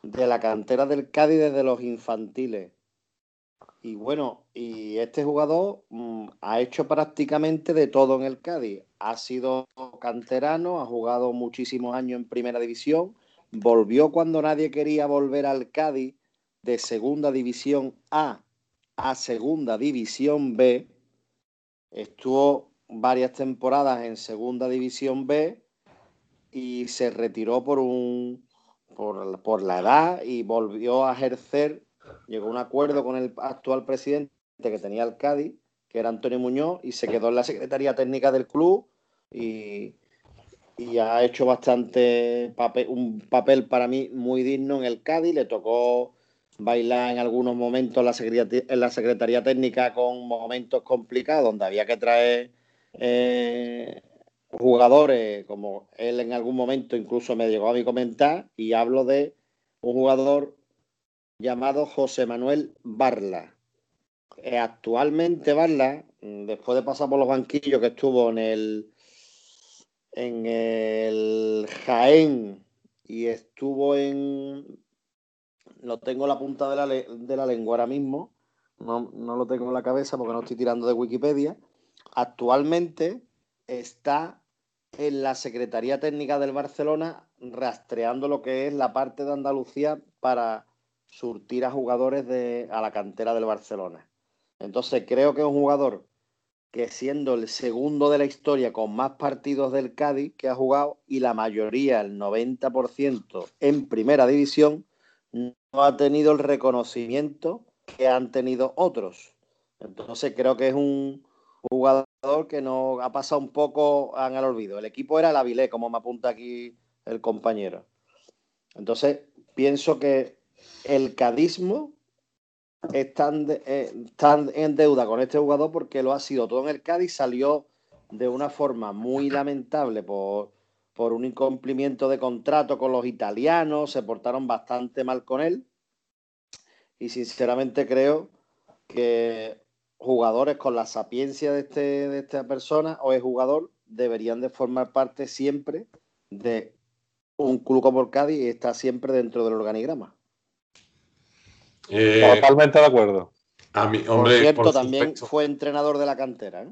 de la cantera del Cádiz desde los infantiles. Y bueno, y este jugador mm, ha hecho prácticamente de todo en el Cádiz. Ha sido canterano, ha jugado muchísimos años en primera división, volvió cuando nadie quería volver al Cádiz de segunda división A a segunda división B. Estuvo varias temporadas en segunda división B y se retiró por un por, la edad y volvió a ejercer. Llegó a un acuerdo con el actual presidente que tenía el Cádiz, que era Antonio Muñoz, y se quedó en la Secretaría Técnica del club y, y ha hecho bastante papel, un papel para mí muy digno en el Cádiz. Le tocó bailar en algunos momentos en la Secretaría, Técnica con momentos complicados, donde había que traer eh, jugadores, como él en algún momento incluso me llegó a mí comentar, y hablo de un jugador llamado José Manuel Barla. Eh, actualmente Barla, después de pasar por los banquillos que estuvo en el en el Jaén y estuvo en lo tengo en la punta de la, de la lengua ahora mismo, no, no lo tengo en la cabeza porque no estoy tirando de Wikipedia. Actualmente está en la Secretaría Técnica del Barcelona rastreando lo que es la parte de Andalucía para surtir a jugadores de, a la cantera del Barcelona. Entonces creo que es un jugador que siendo el segundo de la historia con más partidos del Cádiz que ha jugado y la mayoría, el 90% en primera división, no ha tenido el reconocimiento que han tenido otros. Entonces creo que es un jugador que no ha pasado un poco en el olvido. El equipo era el Avilés, como me apunta aquí el compañero. Entonces pienso que el cadismo está en, de- eh, está en deuda con este jugador porque lo ha sido todo en el Cádiz, salió de una forma muy lamentable por, por un incumplimiento de contrato con los italianos, se portaron bastante mal con él y sinceramente creo que jugadores con la sapiencia de, este, de esta persona o el jugador deberían de formar parte siempre de un club como el Cádiz y está siempre dentro del organigrama. Eh, Totalmente de acuerdo. a mí, Por hombre, cierto, por también supuesto. fue entrenador de la cantera. ¿eh?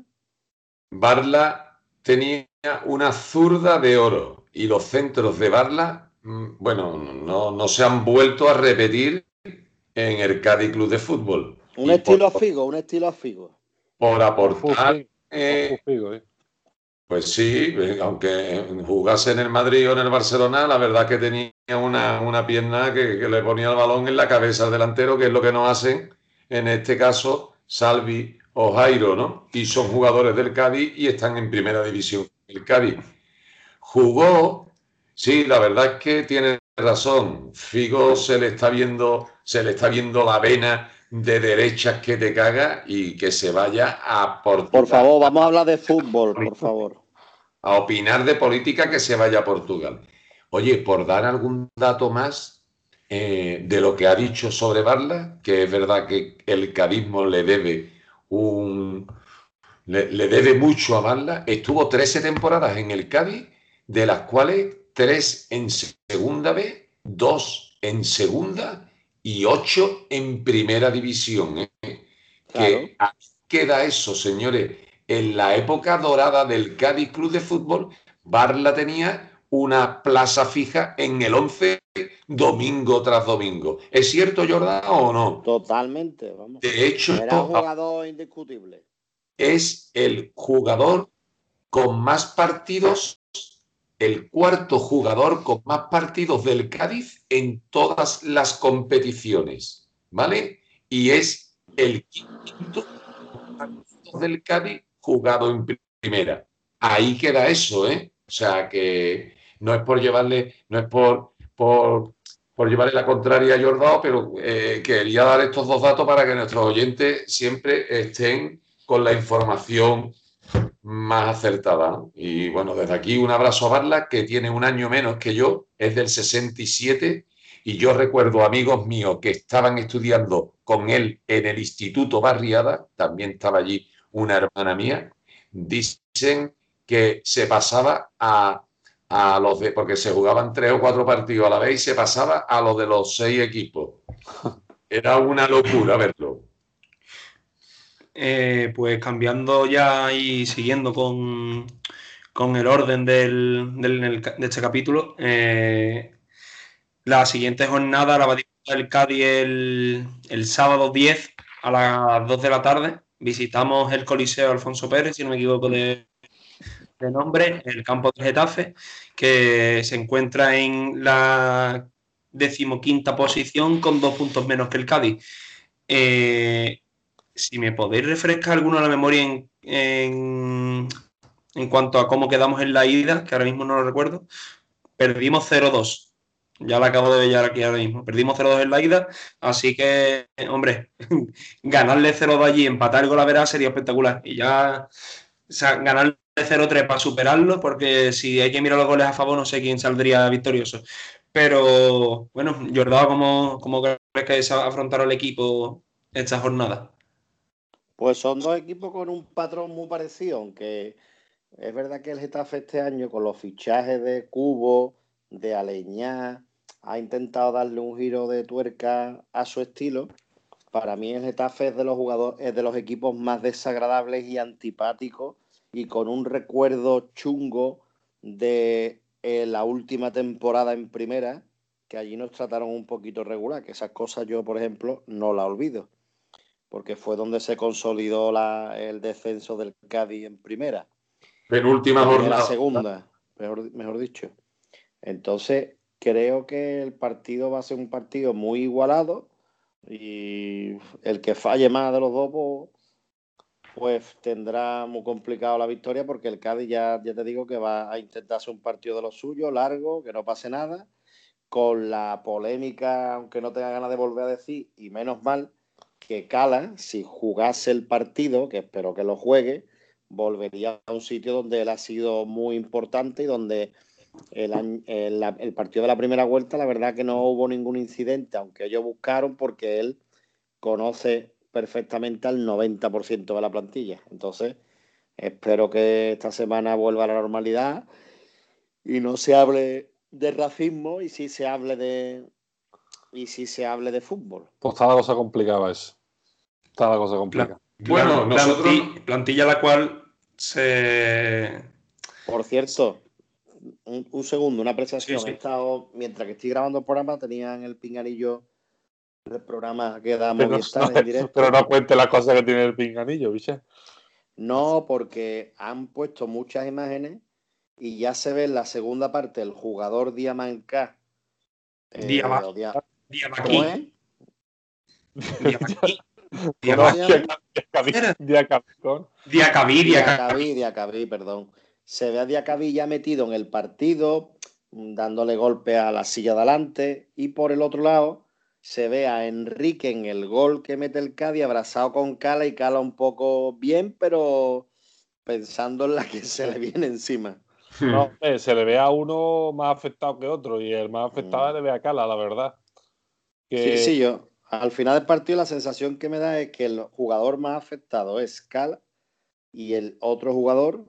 Barla tenía una zurda de oro y los centros de Barla, mm, bueno, no, no se han vuelto a repetir en el Cádiz Club de Fútbol. Un Y estilo a Figo, un estilo a Figo. por aportar, eh, eh. Pues sí, aunque jugase en el Madrid o en el Barcelona, la verdad que tenía una, una pierna que, que le ponía el balón en la cabeza al delantero, que es lo que no hacen, en este caso, Salvi o Jairo, ¿no? Y son jugadores del Cádiz y están en primera división. El Cádiz jugó, sí, la verdad es que tiene razón. Figo se le está viendo, se le está viendo la vena de derechas que te caga y que se vaya a Portugal. Por favor, vamos a hablar de fútbol, por favor. A opinar de política que se vaya a Portugal. Oye, por dar algún dato más eh, de lo que ha dicho sobre Barla, que es verdad que el cadismo le debe un le, le debe mucho a Barla, estuvo 13 temporadas en el Cádiz, de las cuales tres en segunda B, dos en segunda y ocho en primera división. ¿eh? Que queda eso, señores. En la época dorada del Cádiz Club de Fútbol, Barla tenía una plaza fija en el 11 domingo tras domingo. ¿Es cierto, Jordán, o no? Totalmente, vamos. De hecho, era un jugador indiscutible. Es el jugador con más partidos el cuarto jugador con más partidos del Cádiz en todas las competiciones, ¿vale? Y es el quinto del Cádiz jugado en primera. Ahí queda eso, ¿eh? O sea que no es por llevarle, no es por, por, llevarle la contraria a Jordao, pero eh, quería dar estos dos datos para que nuestros oyentes siempre estén con la información más acertada. Y bueno, desde aquí un abrazo a Barla, que tiene un año menos que yo, es del 67, y yo recuerdo amigos míos que estaban estudiando con él en el Instituto Barriada, también estaba allí una hermana mía, dicen que se pasaba a, a los de, porque se jugaban tres o cuatro partidos a la vez y se pasaba a los de los seis equipos. [laughs] Era una locura verlo. Eh, pues cambiando ya y siguiendo con, el orden del, de este capítulo, eh, la siguiente jornada la va a disputar el Cádiz el, sábado 10 a las 2 de la tarde. Visitamos el Coliseo Alfonso Pérez, si no me equivoco de, nombre, el campo de Getafe, que se encuentra en la decimoquinta posición con dos puntos menos que el Cádiz. Eh, si me podéis refrescar alguna la memoria en, en, cuanto a cómo quedamos en la ida, que ahora mismo no lo recuerdo, perdimos 0-2. Ya la acabo de ver aquí ahora mismo. Perdimos 0-2 en la ida, así que, hombre, [laughs] ganarle 0-2 allí, empatar el gol a verá sería espectacular. Y ya, o sea, ganarle 0-3 para superarlo, porque si hay que mirar los goles a favor, no sé quién saldría victorioso. Pero, bueno, Jordao, ¿cómo, cómo crees que se afrontar el equipo esta jornada? Pues son dos equipos con un patrón muy parecido, aunque es verdad que el Getafe este año con los fichajes de Cubo, de Aleñá, ha intentado darle un giro de tuerca a su estilo. Para mí el Getafe es de los jugadores, es de los equipos más desagradables y antipáticos y con un recuerdo chungo de eh, la última temporada en primera, que allí nos trataron un poquito regular, que esas cosas yo, por ejemplo, no la olvido porque fue donde se consolidó el descenso del Cádiz en primera. Penúltima jornada. La segunda, mejor, mejor dicho. Entonces, creo que el partido va a ser un partido muy igualado y el que falle más de los dos, pues, pues tendrá muy complicado la victoria porque el Cádiz ya, ya te digo que va a intentar hacer un partido de lo suyo, largo, que no pase nada, con la polémica, aunque no tenga ganas de volver a decir, y menos mal, que Cala, si jugase el partido, que espero que lo juegue, volvería a un sitio donde él ha sido muy importante y donde el, el, partido de la primera vuelta, la verdad que no hubo ningún incidente, aunque ellos buscaron porque él conoce perfectamente al 90% de la plantilla. Entonces, espero que esta semana vuelva a la normalidad y no se hable de racismo y sí se hable de y si se hable de fútbol. Pues está la cosa complicada eso. Está la cosa complicada. Bueno, nosotros... plantilla la cual se... Por cierto, un, segundo, una apreciación. He estado, mientras que estoy grabando el programa, tenía en el pinganillo el programa que da Movistar en directo. Pero no cuente las cosas que tiene el pinganillo, ¿viste? No, porque han puesto muchas imágenes y ya se ve en la segunda parte el jugador Diamanca. Eh, Diamanca. Diamaquí. Diacabí, Diacabí, Diacabí, perdón. Se ve a Diacabí ya metido en el partido, dándole golpe a la silla de adelante, y por el otro lado se ve a Enrique en el gol que mete el Cádiz abrazado con Cala y Cala un poco bien, pero pensando en la que se le viene encima. No, se le ve a uno más afectado que otro y el más afectado mm. le ve a Cala, la verdad. Sí, sí, yo. Al final del partido la sensación que me da es que el jugador más afectado es Cala y el otro jugador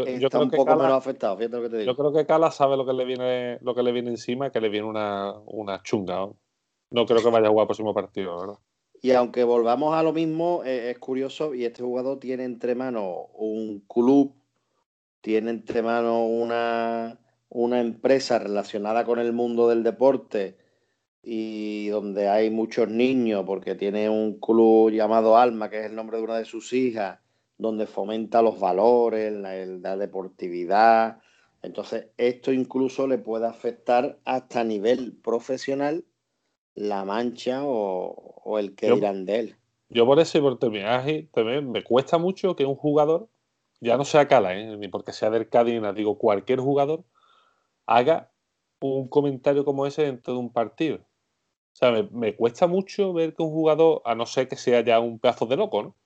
está un poco menos afectado. Fíjate lo que te digo. Yo creo que Cala sabe lo que le viene, lo que le viene encima, que le viene una, una chunga. ¿no? creo que vaya a jugar el próximo partido, ¿verdad? Y aunque volvamos a lo mismo, eh, es curioso, y este jugador tiene entre manos un club, tiene entre manos una, una empresa relacionada con el mundo del deporte y donde hay muchos niños, porque tiene un club llamado Alma, que es el nombre de una de sus hijas, donde fomenta los valores, la, deportividad. Entonces, esto incluso le puede afectar hasta a nivel profesional la mancha o, el que dirán de él. Yo por eso y por terminar, también me cuesta mucho que un jugador, ya no sea Cala, ¿eh? ni porque sea del Cádiz, digo, cualquier jugador haga un comentario como ese dentro de un partido. O sea, me, cuesta mucho ver que un jugador, a no ser que sea ya un pedazo de loco, ¿no?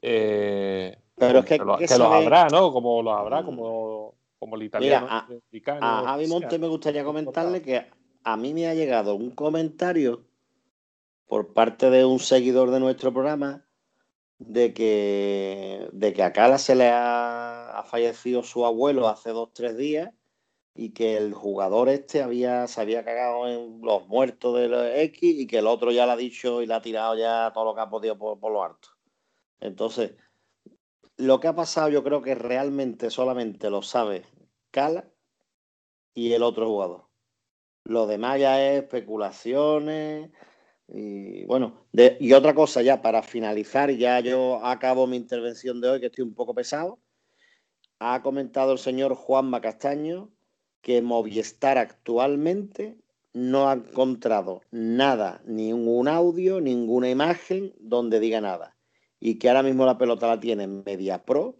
Eh, Pero es que, que, lo, habrá, ¿no? Como lo habrá, mm. como, como el italiano. a, a Javi Monte me gustaría comentarle que a mí me ha llegado un comentario por parte de un seguidor de nuestro programa de que, de que a Cala se le ha, ha fallecido su abuelo hace dos, tres días y que el jugador este había, se había cagado en los muertos del X y que el otro ya le ha dicho y le ha tirado ya todo lo que ha podido por, lo alto. Entonces, lo que ha pasado yo creo que realmente solamente lo sabe Cala y el otro jugador. Lo demás ya es especulaciones y bueno, y otra cosa ya para finalizar, ya yo acabo mi intervención de hoy que estoy un poco pesado. Ha comentado el señor Juanma Castaño que Movistar actualmente no ha encontrado nada, ningún audio, ninguna imagen donde diga nada. Y que ahora mismo la pelota la tiene Media Pro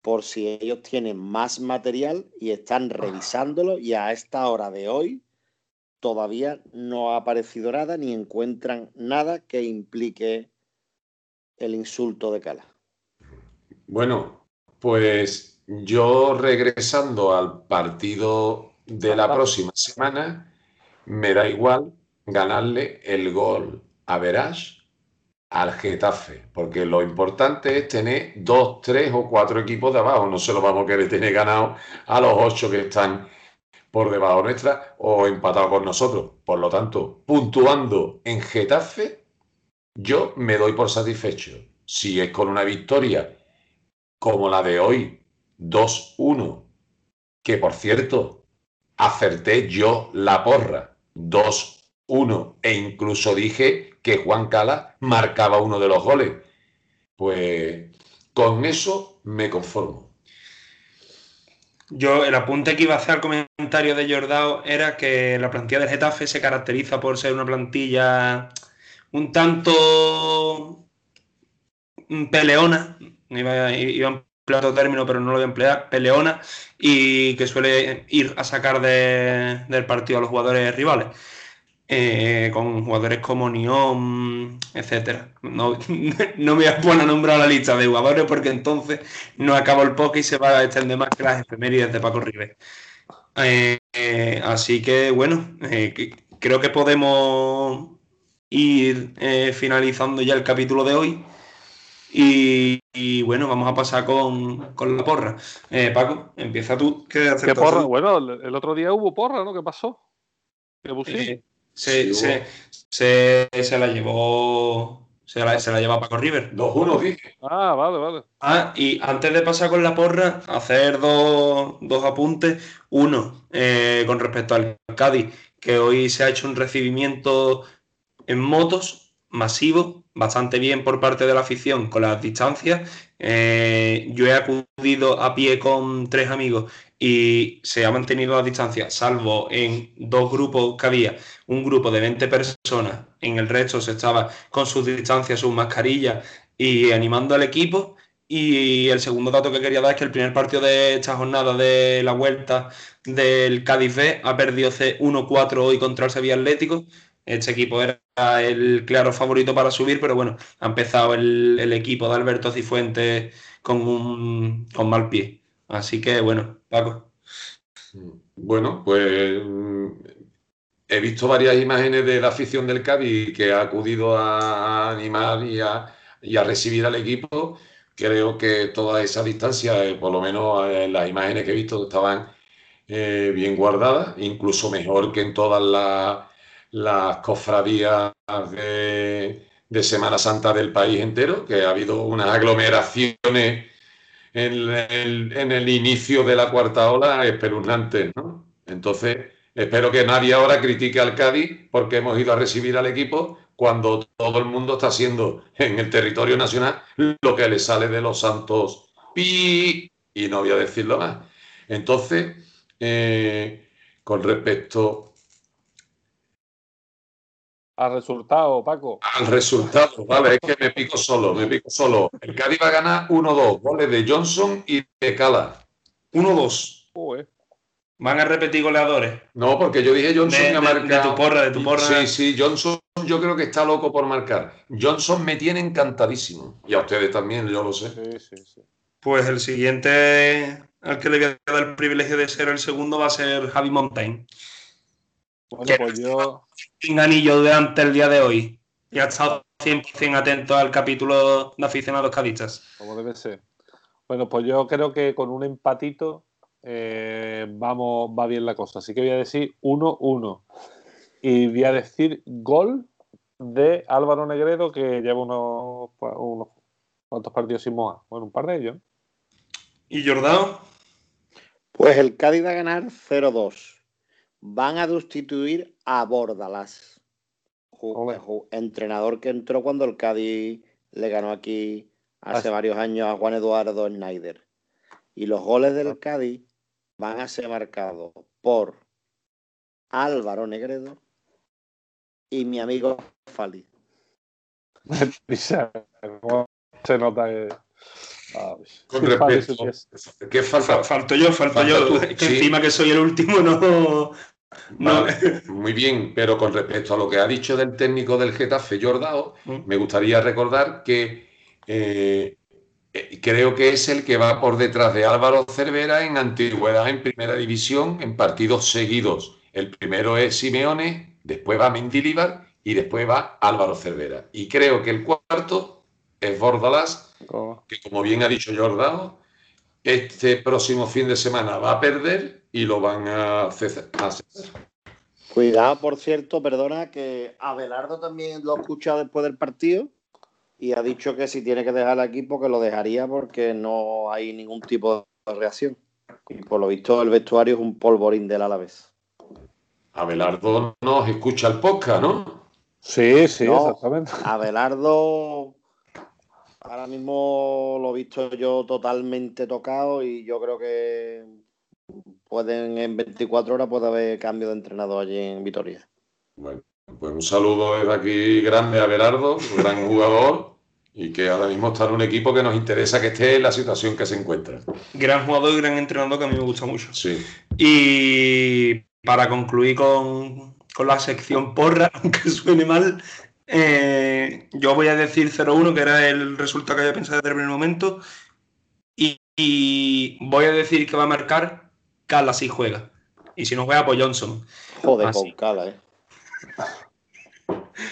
por si ellos tienen más material y están revisándolo y a esta hora de hoy todavía no ha aparecido nada ni encuentran nada que implique el insulto de Cala. Bueno, pues yo regresando al partido de la próxima semana, me da igual ganarle el gol a Verás al Getafe, porque lo importante es tener dos, tres o cuatro equipos de abajo, no se lo vamos a querer tener ganado a los ocho que están por debajo nuestra o empatados con nosotros. Por lo tanto, puntuando en Getafe, yo me doy por satisfecho. Si es con una victoria como la de hoy, 2-1. Que por cierto, acerté yo la porra. 2-1. E incluso dije que Juan Cala marcaba uno de los goles. Pues con eso me conformo. Yo, el apunte que iba a hacer al comentario de Jordao era que la plantilla del Getafe se caracteriza por ser una plantilla un tanto peleona. Iba, iba plato término, pero no lo voy a emplear, peleona, y que suele ir a sacar del partido a los jugadores rivales. Eh, con jugadores como Nión, etcétera. [laughs] No, me voy a poner a nombrar la lista de jugadores porque entonces no acabo el poke y se va a extender más que las efemérides de Paco River. Eh, eh, así que bueno, creo que podemos ir finalizando ya el capítulo de hoy. Y, bueno, vamos a pasar con, la porra. Eh, Paco, empieza tú. ¿Qué, porra? Bueno, el otro día hubo porra, ¿no? ¿Qué pasó? ¿Qué eh, se, se, se, la llevó. Se la, se la lleva Paco River. 2-1, dije. Ah, vale, vale. Ah, y antes de pasar con la porra, hacer dos, apuntes. Uno, eh, con respecto al Cádiz, que hoy se ha hecho un recibimiento en motos masivo bastante bien por parte de la afición con las distancias. Eh, yo he acudido a pie con tres amigos y se ha mantenido la distancia, salvo en dos grupos que había, un grupo de 20 personas, en el resto se estaba con sus distancias, sus mascarillas y animando al equipo. Y el segundo dato que quería dar es que el primer partido de esta jornada de la vuelta del Cádiz B ha perdido 1-4 hoy contra el Sevilla Atlético. Este equipo era el claro favorito para subir, pero bueno, ha empezado el, equipo de Alberto Cifuentes con un con mal pie. Así que bueno, Paco. Bueno, pues mm, he visto varias imágenes de la afición del Cádiz que ha acudido a animar y a, recibir al equipo. Creo que toda esa distancia, eh, por lo menos en las imágenes que he visto, estaban eh, bien guardadas, incluso mejor que en todas las, cofradías de, Semana Santa del país entero, que ha habido unas aglomeraciones en el, inicio de la cuarta ola espeluznantes, ¿no? Entonces, espero que nadie ahora critique al Cádiz porque hemos ido a recibir al equipo cuando todo el mundo está haciendo en el territorio nacional lo que le sale de los santos pi y no voy a decirlo más. Entonces, eh, con respecto al resultado, Paco. Al resultado, vale, es que me pico solo, me pico solo. El Cádiz va a ganar 1-2, goles de Johnson y de Cala. 1-2. ¿Van a repetir goleadores? No, porque yo dije Johnson de, a De, tu porra, de tu porra. Sí, sí, Johnson yo creo que está loco por marcar. Johnson me tiene encantadísimo. Y a ustedes también, yo lo sé. Sí, sí, sí. Pues el siguiente al que le voy a dar el privilegio de ser el segundo va a ser Javi Montaigne. Bueno, pues yo. Un anillo durante el día de hoy. Y ha estado 100% atento al capítulo de aficionados cadistas. Como debe ser. Bueno, pues yo creo que con un empatito eh, vamos, va bien la cosa. Así que voy a decir 1-1. Y voy a decir gol de Álvaro Negredo, que lleva unos, unos cuantos partidos sin moja. Bueno, un par de ellos. ¿Y Jordao? Pues el Cádiz va a ganar 0-2 van a sustituir a Bordalás, entrenador que entró cuando el Cádiz le ganó aquí hace varios años a Juan Eduardo Schneider. Y los goles del. Cádiz van a ser marcados por Álvaro Negredo y mi amigo Fali. [laughs] Se nota que. Ah, Con respecto. ¿Qué falta? Falto yo, falto yo. Que encima que soy el último, no. muy bien, pero con respecto a lo que ha dicho del técnico del Getafe, Jordao, mm. me gustaría recordar que eh, eh, creo que es el que va por detrás de Álvaro Cervera en antigüedad en primera división en partidos seguidos. El primero es Simeone, después va Mendilibar y después va Álvaro Cervera. Y creo que el cuarto es Bordalás, que como bien ha dicho Jordao, este próximo fin de semana va a perder y lo van a hacer. Cuidado, por cierto, perdona, que Abelardo también lo ha escuchado después del partido y ha dicho que si tiene que dejar el equipo que lo dejaría porque no hay ningún tipo de reacción. Y por lo visto el vestuario es un polvorín del Alavés. Abelardo nos escucha el podcast, ¿no? Sí, sí, exactamente. Abelardo ahora mismo lo he visto yo totalmente tocado y yo creo que pueden en 24 horas puede haber cambio de entrenador allí en Vitoria. Bueno, pues un saludo desde aquí grande a Berardo, gran [laughs] jugador y que ahora mismo está en un equipo que nos interesa que esté en la situación que se encuentra. Gran jugador y gran entrenador que a mí me gusta mucho. Sí. Y para concluir con, con la sección porra, [laughs] aunque suene mal, eh, yo voy a decir 0-1, que era el resultado que había pensado desde el primer momento. Y, voy a decir que va a marcar Cala si juega. Y si no juega, pues Johnson. Joder, con Cala, eh.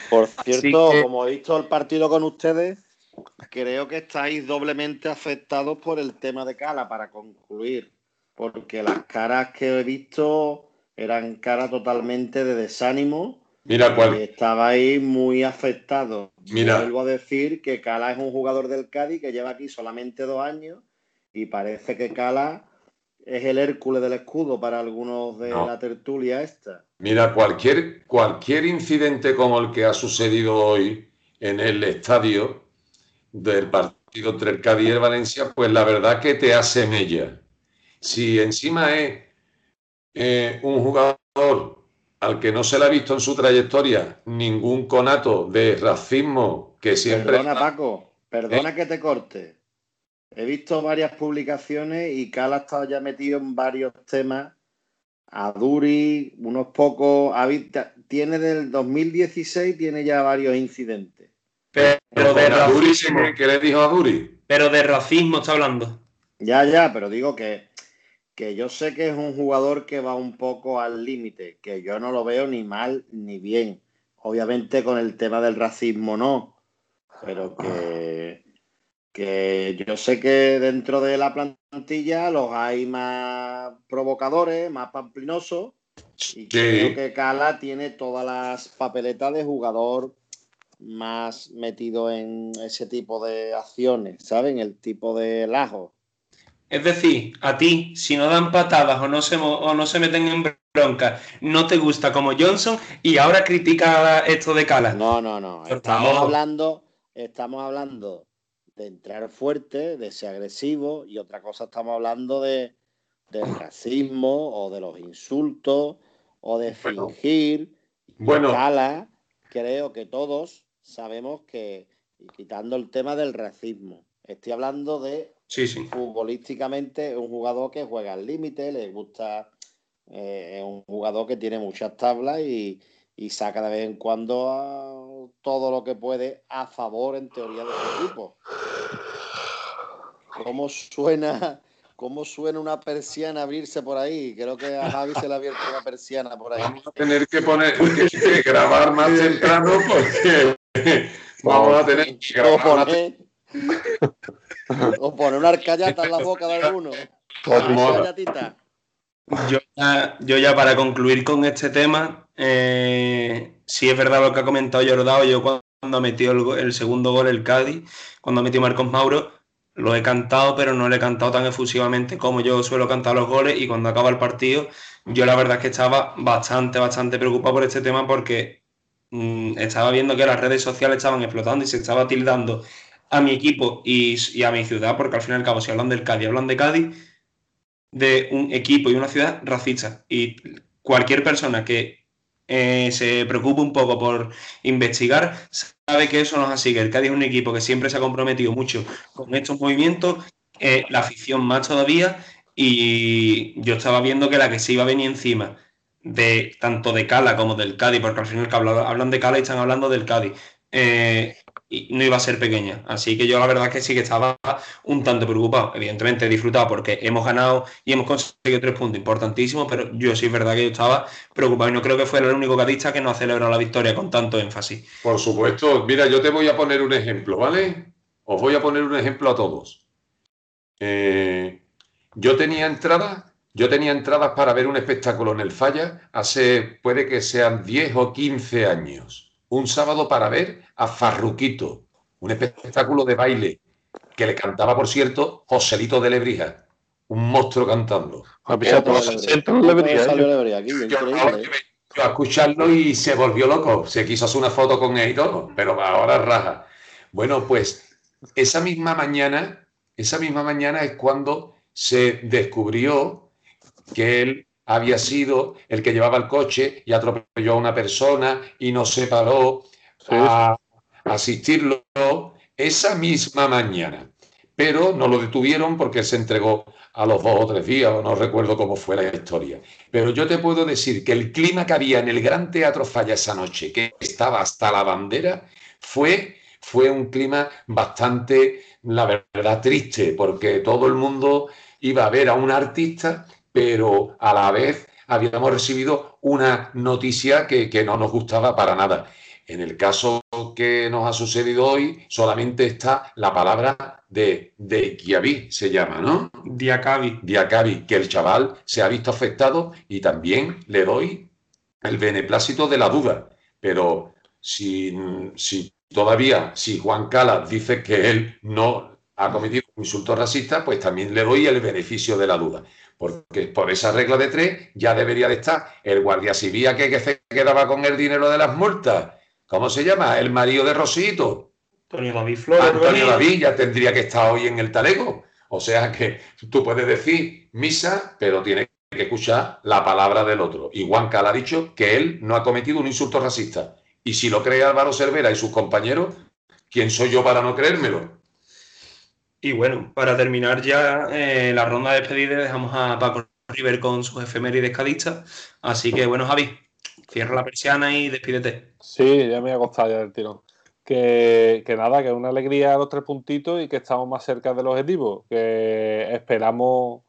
Por cierto, como he visto el partido con ustedes, creo que estáis doblemente afectados por el tema de Cala, para concluir. Porque las caras que he visto eran caras totalmente de desánimo Mira cuál. Estaba ahí muy afectado. Mira. Vuelvo a decir que Cala es un jugador del Cádiz que lleva aquí solamente dos años y parece que Cala es el Hércules del escudo para algunos de la tertulia esta. Mira, cualquier, cualquier incidente como el que ha sucedido hoy en el estadio del partido entre el Cádiz y el Valencia, pues la verdad que te hace mella. si encima es eh, un jugador al que no se le ha visto en su trayectoria ningún conato de racismo que siempre... Perdona, Paco, perdona ¿Eh? que te corte. He visto varias publicaciones y Cal ha estado ya metido en varios temas. A Duri, unos pocos. Tiene del 2016, tiene ya varios incidentes. Pero, de racismo. ¿Qué le dijo a Duri? Pero de racismo está hablando. Ya, ya, pero digo que, que yo sé que es un jugador que va un poco al límite, que yo no lo veo ni mal ni bien. Obviamente con el tema del racismo no, pero que que yo sé que dentro de la plantilla los hay más provocadores, más pamplinosos, y creo que Cala tiene todas las papeletas de jugador más metido en ese tipo de acciones, ¿saben? El tipo de lajo. Es decir, a ti, si no dan patadas o no se, o no se meten en bronca, no te gusta como Johnson y ahora critica esto de Cala. No, no, no. Estamos hablando, estamos hablando de entrar fuerte, de ser agresivo, y otra cosa estamos hablando de, del racismo o de los insultos o de fingir. Bueno, creo que todos sabemos que, quitando el tema del racismo, estoy hablando de sí, sí. futbolísticamente un jugador que juega al límite, le gusta, eh, es un jugador que tiene muchas tablas y, y saca de vez en cuando todo lo que puede a favor, en teoría, de su equipo. ¿Cómo suena, ¿Cómo suena una persiana abrirse por ahí? Creo que a Javi se le ha abierto una persiana por ahí. Vamos a tener que poner que, grabar más temprano porque [laughs] vamos a tener que grabar poner, o poner una arcayata en la boca de alguno. Yo ya, yo ya para concluir con este tema, eh, si es verdad lo que ha comentado Jordao, yo cuando metió el, el, segundo gol el Cádiz, cuando metió Marcos Mauro, lo he cantado, pero no lo he cantado tan efusivamente como yo suelo cantar los goles. Y cuando acaba el partido, yo la verdad es que estaba bastante, bastante preocupado por este tema porque mmm, estaba viendo que las redes sociales estaban explotando y se estaba tildando a mi equipo y, a mi ciudad, porque al fin y al cabo, si hablan del Cádiz, hablan de Cádiz, de un equipo y una ciudad racista. Y cualquier persona que eh, se preocupe un poco por investigar sabe que eso no es así, que el Cádiz es un equipo que siempre se ha comprometido mucho con estos movimientos, la afición más todavía, y yo estaba viendo que la que se iba a venir encima de tanto de Cala como del Cádiz, porque al final hablan de Cala y están hablando del Cádiz. Eh, no iba a ser pequeña. Así que yo la verdad que sí que estaba un tanto preocupado. Evidentemente he disfrutado porque hemos ganado y hemos conseguido tres puntos importantísimos, pero yo sí es verdad que yo estaba preocupado y no creo que fuera el único cadista que no ha celebrado la victoria con tanto énfasis. Por supuesto, mira, yo te voy a poner un ejemplo, ¿vale? Os voy a poner un ejemplo a todos. Eh, yo tenía entradas, yo tenía entradas para ver un espectáculo en el Falla hace, puede que sean 10 o 15 años un sábado para ver a Farruquito, un espectáculo de baile que le cantaba, por cierto, Joselito de Lebrija, un monstruo cantando. A escucharlo y se volvió loco, se quiso hacer una foto con él y todo, pero ahora raja. Bueno, pues esa misma mañana, esa misma mañana es cuando se descubrió que él había sido el que llevaba el coche y atropelló a una persona y no se paró a asistirlo esa misma mañana. Pero no lo detuvieron porque se entregó a los dos o tres días, o no recuerdo cómo fue la historia. Pero yo te puedo decir que el clima que había en el Gran Teatro Falla esa noche, que estaba hasta la bandera, fue, fue un clima bastante, la verdad, triste, porque todo el mundo iba a ver a un artista pero a la vez habíamos recibido una noticia que, no nos gustaba para nada. En el caso que nos ha sucedido hoy, solamente está la palabra de, de se llama, ¿no? Diacabi. Diacabi, que el chaval se ha visto afectado y también le doy el beneplácito de la duda. Pero si, si todavía, si Juan Cala dice que él no ha cometido un insulto racista, pues también le doy el beneficio de la duda. Porque por esa regla de tres ya debería de estar el guardia civil que, se quedaba con el dinero de las multas. ¿Cómo se llama? El marido de Rosito. Antonio David Flores. Antonio David ya tendría que estar hoy en el talego. O sea que tú puedes decir misa, pero tienes que escuchar la palabra del otro. Y Juan Cal ha dicho que él no ha cometido un insulto racista. Y si lo cree Álvaro Cervera y sus compañeros, ¿quién soy yo para no creérmelo? Y bueno, para terminar ya eh, la ronda de despedida, dejamos a Paco River con sus efemérides cadistas. Así que bueno, Javi, cierra la persiana y despídete. Sí, ya me he acostado ya del tirón. Que, nada, que una alegría los tres puntitos y que estamos más cerca del objetivo, que esperamos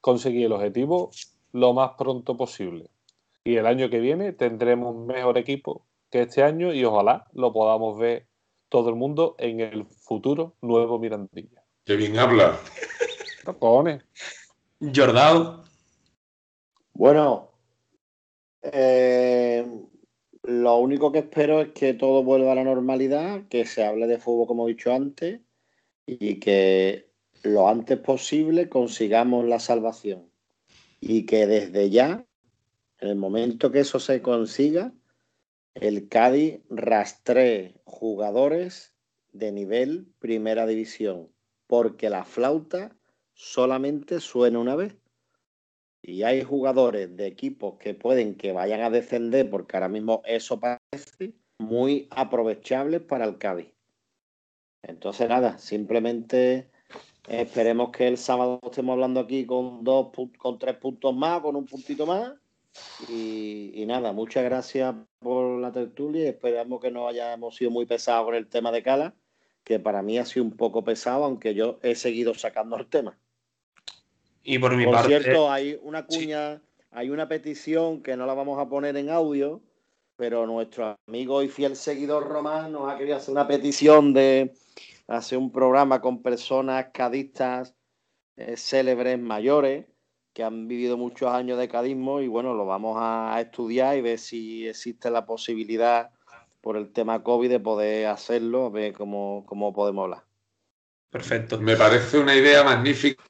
conseguir el objetivo lo más pronto posible. Y el año que viene tendremos mejor equipo que este año y ojalá lo podamos ver todo el mundo en el futuro nuevo Mirandilla. Qué bien habla. Cojones. Jordao. Bueno, eh, lo único que espero es que todo vuelva a la normalidad, que se hable de fútbol como he dicho antes y que lo antes posible consigamos la salvación. Y que desde ya, en el momento que eso se consiga, el Cádiz rastree jugadores de nivel primera división, porque la flauta solamente suena una vez. Y hay jugadores de equipos que pueden que vayan a descender, porque ahora mismo eso parece muy aprovechable para el Cádiz. Entonces, nada, simplemente esperemos que el sábado estemos hablando aquí con dos, con tres puntos más, con un puntito más. Y, nada, muchas gracias por la tertulia y esperamos que no hayamos sido muy pesados con el tema de Cala, que para mí ha sido un poco pesado, aunque yo he seguido sacando el tema. Y por mi Por parte. cierto, hay una cuña, hay una petición que no la vamos a poner en audio, pero nuestro amigo y fiel seguidor Román nos ha querido hacer una petición de hacer un programa con personas cadistas eh, célebres mayores que han vivido muchos años de cadismo y bueno, lo vamos a estudiar y ver si existe la posibilidad por el tema COVID de poder hacerlo, a ver cómo, cómo podemos hablar. Perfecto. Me parece una idea magnífica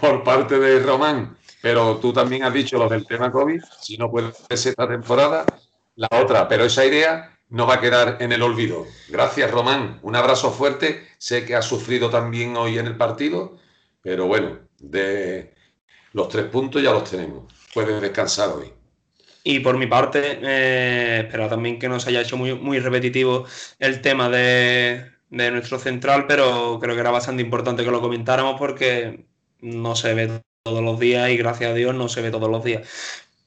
por parte de Román, pero tú también has dicho lo del tema COVID, si no puede ser esta temporada, la otra, pero esa idea no va a quedar en el olvido. Gracias, Román. Un abrazo fuerte. Sé que has sufrido también hoy en el partido, pero bueno, de los tres puntos ya los tenemos. Puedes descansar hoy. Y por mi parte, eh, espero también que no se haya hecho muy, repetitivo el tema de, nuestro central, pero creo que era bastante importante que lo comentáramos porque no se ve todos los días y gracias a Dios no se ve todos los días.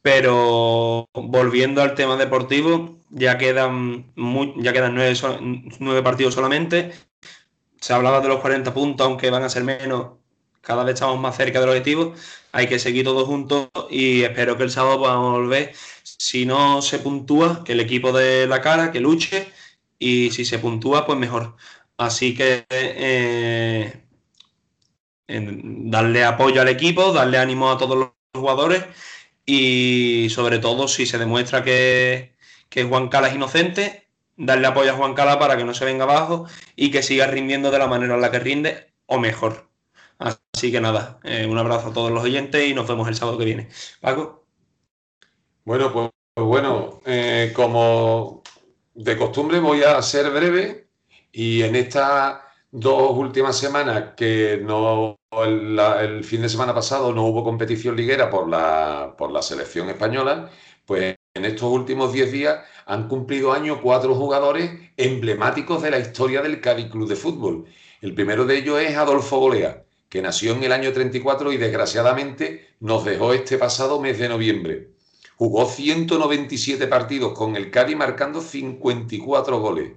Pero volviendo al tema deportivo, ya quedan, ya quedan nueve partidos solamente. Se hablaba de los 40 puntos, aunque van a ser menos. Cada vez estamos más cerca del objetivo. Hay que seguir todos juntos y espero que el sábado podamos volver. Si no se puntúa, que el equipo de la cara, que luche. Y si se puntúa, pues mejor. Así que eh, darle apoyo al equipo, darle ánimo a todos los jugadores y sobre todo si se demuestra que, que Juan Cala es inocente, darle apoyo a Juan Cala para que no se venga abajo y que siga rindiendo de la manera en la que rinde o mejor. Así que nada, eh, un abrazo a todos los oyentes y nos vemos el sábado que viene. Paco. Bueno, pues, pues bueno, eh, como de costumbre voy a ser breve y en estas dos últimas semanas que no el, fin de semana pasado no hubo competición liguera por la, por la selección española, pues en estos últimos 10 días han cumplido año cuatro jugadores emblemáticos de la historia del Cádiz Club de Fútbol. El primero de ellos es Adolfo Golea, que nació en el año 34 y desgraciadamente nos dejó este pasado mes de noviembre. Jugó 197 partidos con el Cádiz marcando 54 goles.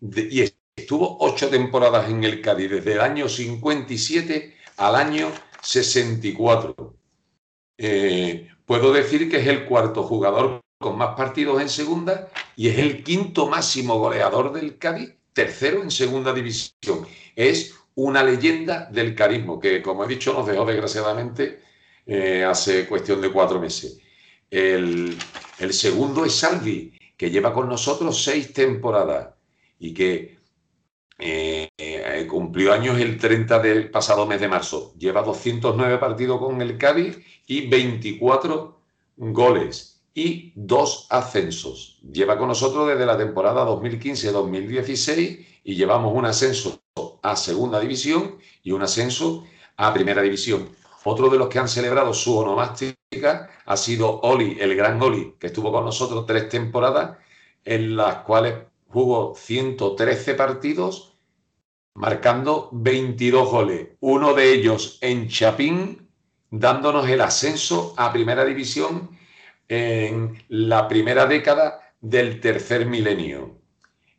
Y estuvo ocho temporadas en el Cádiz, desde el año 57 al año 64. Eh, puedo decir que es el cuarto jugador con más partidos en segunda y es el quinto máximo goleador del Cádiz, tercero en segunda división. Es una leyenda del carismo que, como he dicho, nos dejó desgraciadamente eh, hace cuestión de cuatro meses. El, el segundo es Salvi, que lleva con nosotros seis temporadas y que eh, cumplió años el 30 del pasado mes de marzo. Lleva 209 partidos con el Cádiz y 24 goles y dos ascensos. Lleva con nosotros desde la temporada 2015-2016 y llevamos un ascenso a segunda división y un ascenso a Primera División. Otro de los que han celebrado su onomástica ha sido Oli, el gran Oli, que estuvo con nosotros tres temporadas, en las cuales jugó 113 partidos, marcando 22 goles, uno de ellos en Chapín, dándonos el ascenso a Primera División en la primera década del tercer milenio.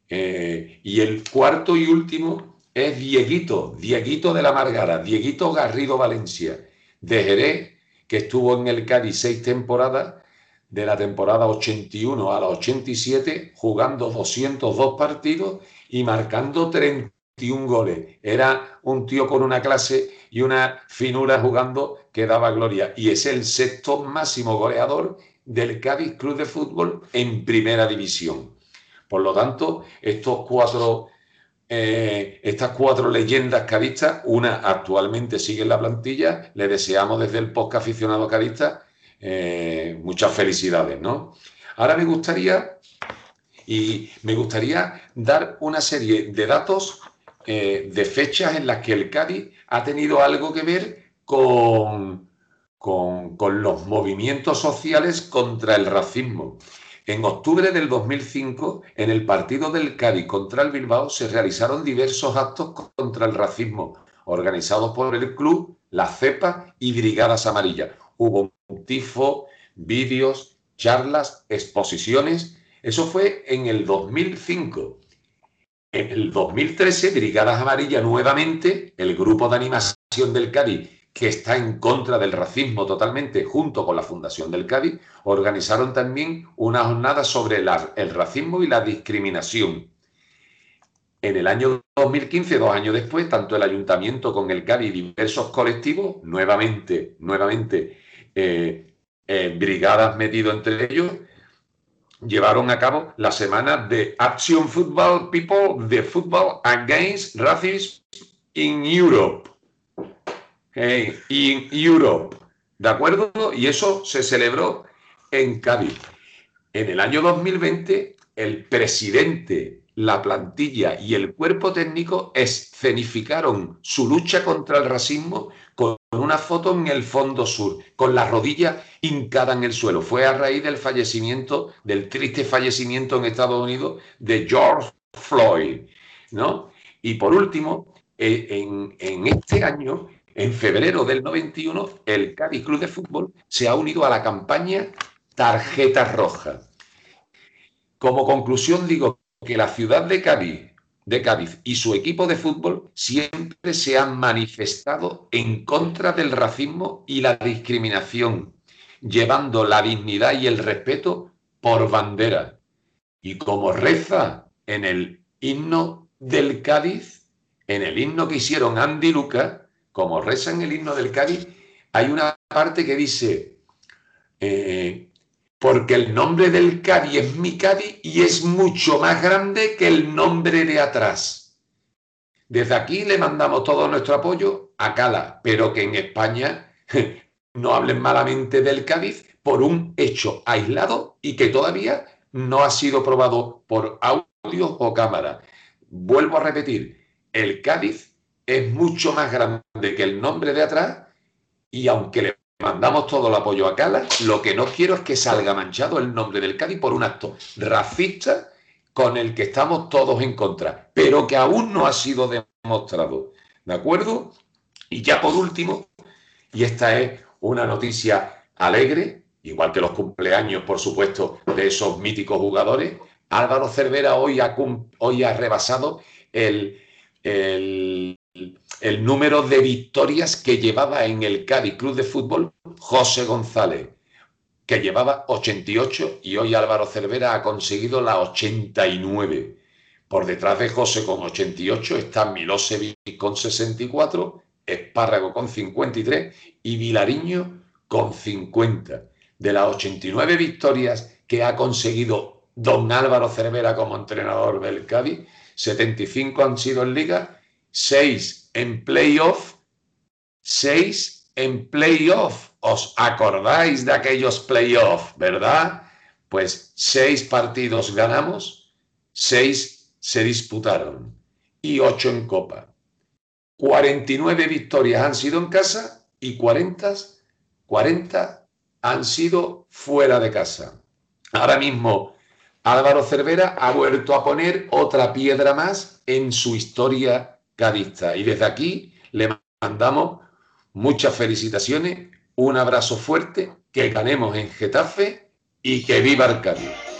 Eh, y el cuarto y último es Dieguito, Dieguito de la Margara, Dieguito Garrido Valencia, de Jerez, que estuvo en el Cádiz seis temporadas, de la temporada 81 a la 87, jugando 202 partidos y marcando 31 goles. Era un tío con una clase y una finura jugando que daba gloria. Y es el sexto máximo goleador del Cádiz Club de Fútbol en primera división. Por lo tanto, estos cuatro eh, estas cuatro leyendas cadistas, una actualmente sigue en la plantilla, le deseamos desde el podcast aficionado cadista eh, muchas felicidades, ¿no? Ahora me gustaría, y me gustaría dar una serie de datos eh, de fechas en las que el Cádiz ha tenido algo que ver con, con, con los movimientos sociales contra el racismo. En octubre del 2005, en el partido del Cádiz contra el Bilbao, se realizaron diversos actos contra el racismo, organizados por el club, la CEPA y Brigadas Amarillas. Hubo un tifo, vídeos, charlas, exposiciones. Eso fue en el 2005. En el 2013, Brigadas Amarillas nuevamente, el grupo de animación del Cádiz que está en contra del racismo totalmente, junto con la Fundación del Cádiz, organizaron también una jornada sobre el racismo y la discriminación. En el año 2015, dos años después, tanto el ayuntamiento con el Cádiz y diversos colectivos, nuevamente, nuevamente, eh, eh, brigadas metido entre ellos, llevaron a cabo la semana de Action Football People, de Football Against Racism in Europe in Europe. ¿De acuerdo? Y eso se celebró en Cádiz. En el año 2020, el presidente, la plantilla y el cuerpo técnico escenificaron su lucha contra el racismo con una foto en el fondo sur, con la rodilla hincada en el suelo. Fue a raíz del fallecimiento, del triste fallecimiento en Estados Unidos de George Floyd, ¿no? Y por último, eh, en, en este año en febrero del 91, el Cádiz Club de Fútbol se ha unido a la campaña Tarjeta Roja. Como conclusión digo que la ciudad de Cádiz, de Cádiz y su equipo de fútbol siempre se han manifestado en contra del racismo y la discriminación, llevando la dignidad y el respeto por bandera. Y como reza en el himno del Cádiz, en el himno que hicieron Andy Lucas, como reza en el himno del Cádiz, hay una parte que dice, eh, porque el nombre del Cádiz es mi Cádiz y es mucho más grande que el nombre de atrás. Desde aquí le mandamos todo nuestro apoyo a Cala, pero que en España [laughs] no hablen malamente del Cádiz por un hecho aislado y que todavía no ha sido probado por audio o cámara. Vuelvo a repetir, el Cádiz es mucho más grande que el nombre de atrás y aunque le mandamos todo el apoyo a Cala, lo que no quiero es que salga manchado el nombre del Cádiz por un acto racista con el que estamos todos en contra, pero que aún no ha sido demostrado. ¿De acuerdo? Y ya por último, y esta es una noticia alegre, igual que los cumpleaños, por supuesto, de esos míticos jugadores, Álvaro Cervera hoy ha, hoy ha rebasado el, el el número de victorias que llevaba en el Cádiz Club de Fútbol José González, que llevaba 88 y hoy Álvaro Cervera ha conseguido la 89. Por detrás de José con 88 está Milosevic con 64, Espárrago con 53 y Vilariño con 50. De las 89 victorias que ha conseguido don Álvaro Cervera como entrenador del Cádiz, 75 han sido en liga seis en playoff, seis en playoff. ¿Os acordáis de aquellos playoff, verdad? Pues seis partidos ganamos, seis se disputaron y ocho en copa. 49 victorias han sido en casa y 40, 40 han sido fuera de casa. Ahora mismo Álvaro Cervera ha vuelto a poner otra piedra más en su historia Y desde aquí le mandamos muchas felicitaciones, un abrazo fuerte, que ganemos en Getafe y que viva Cádiz.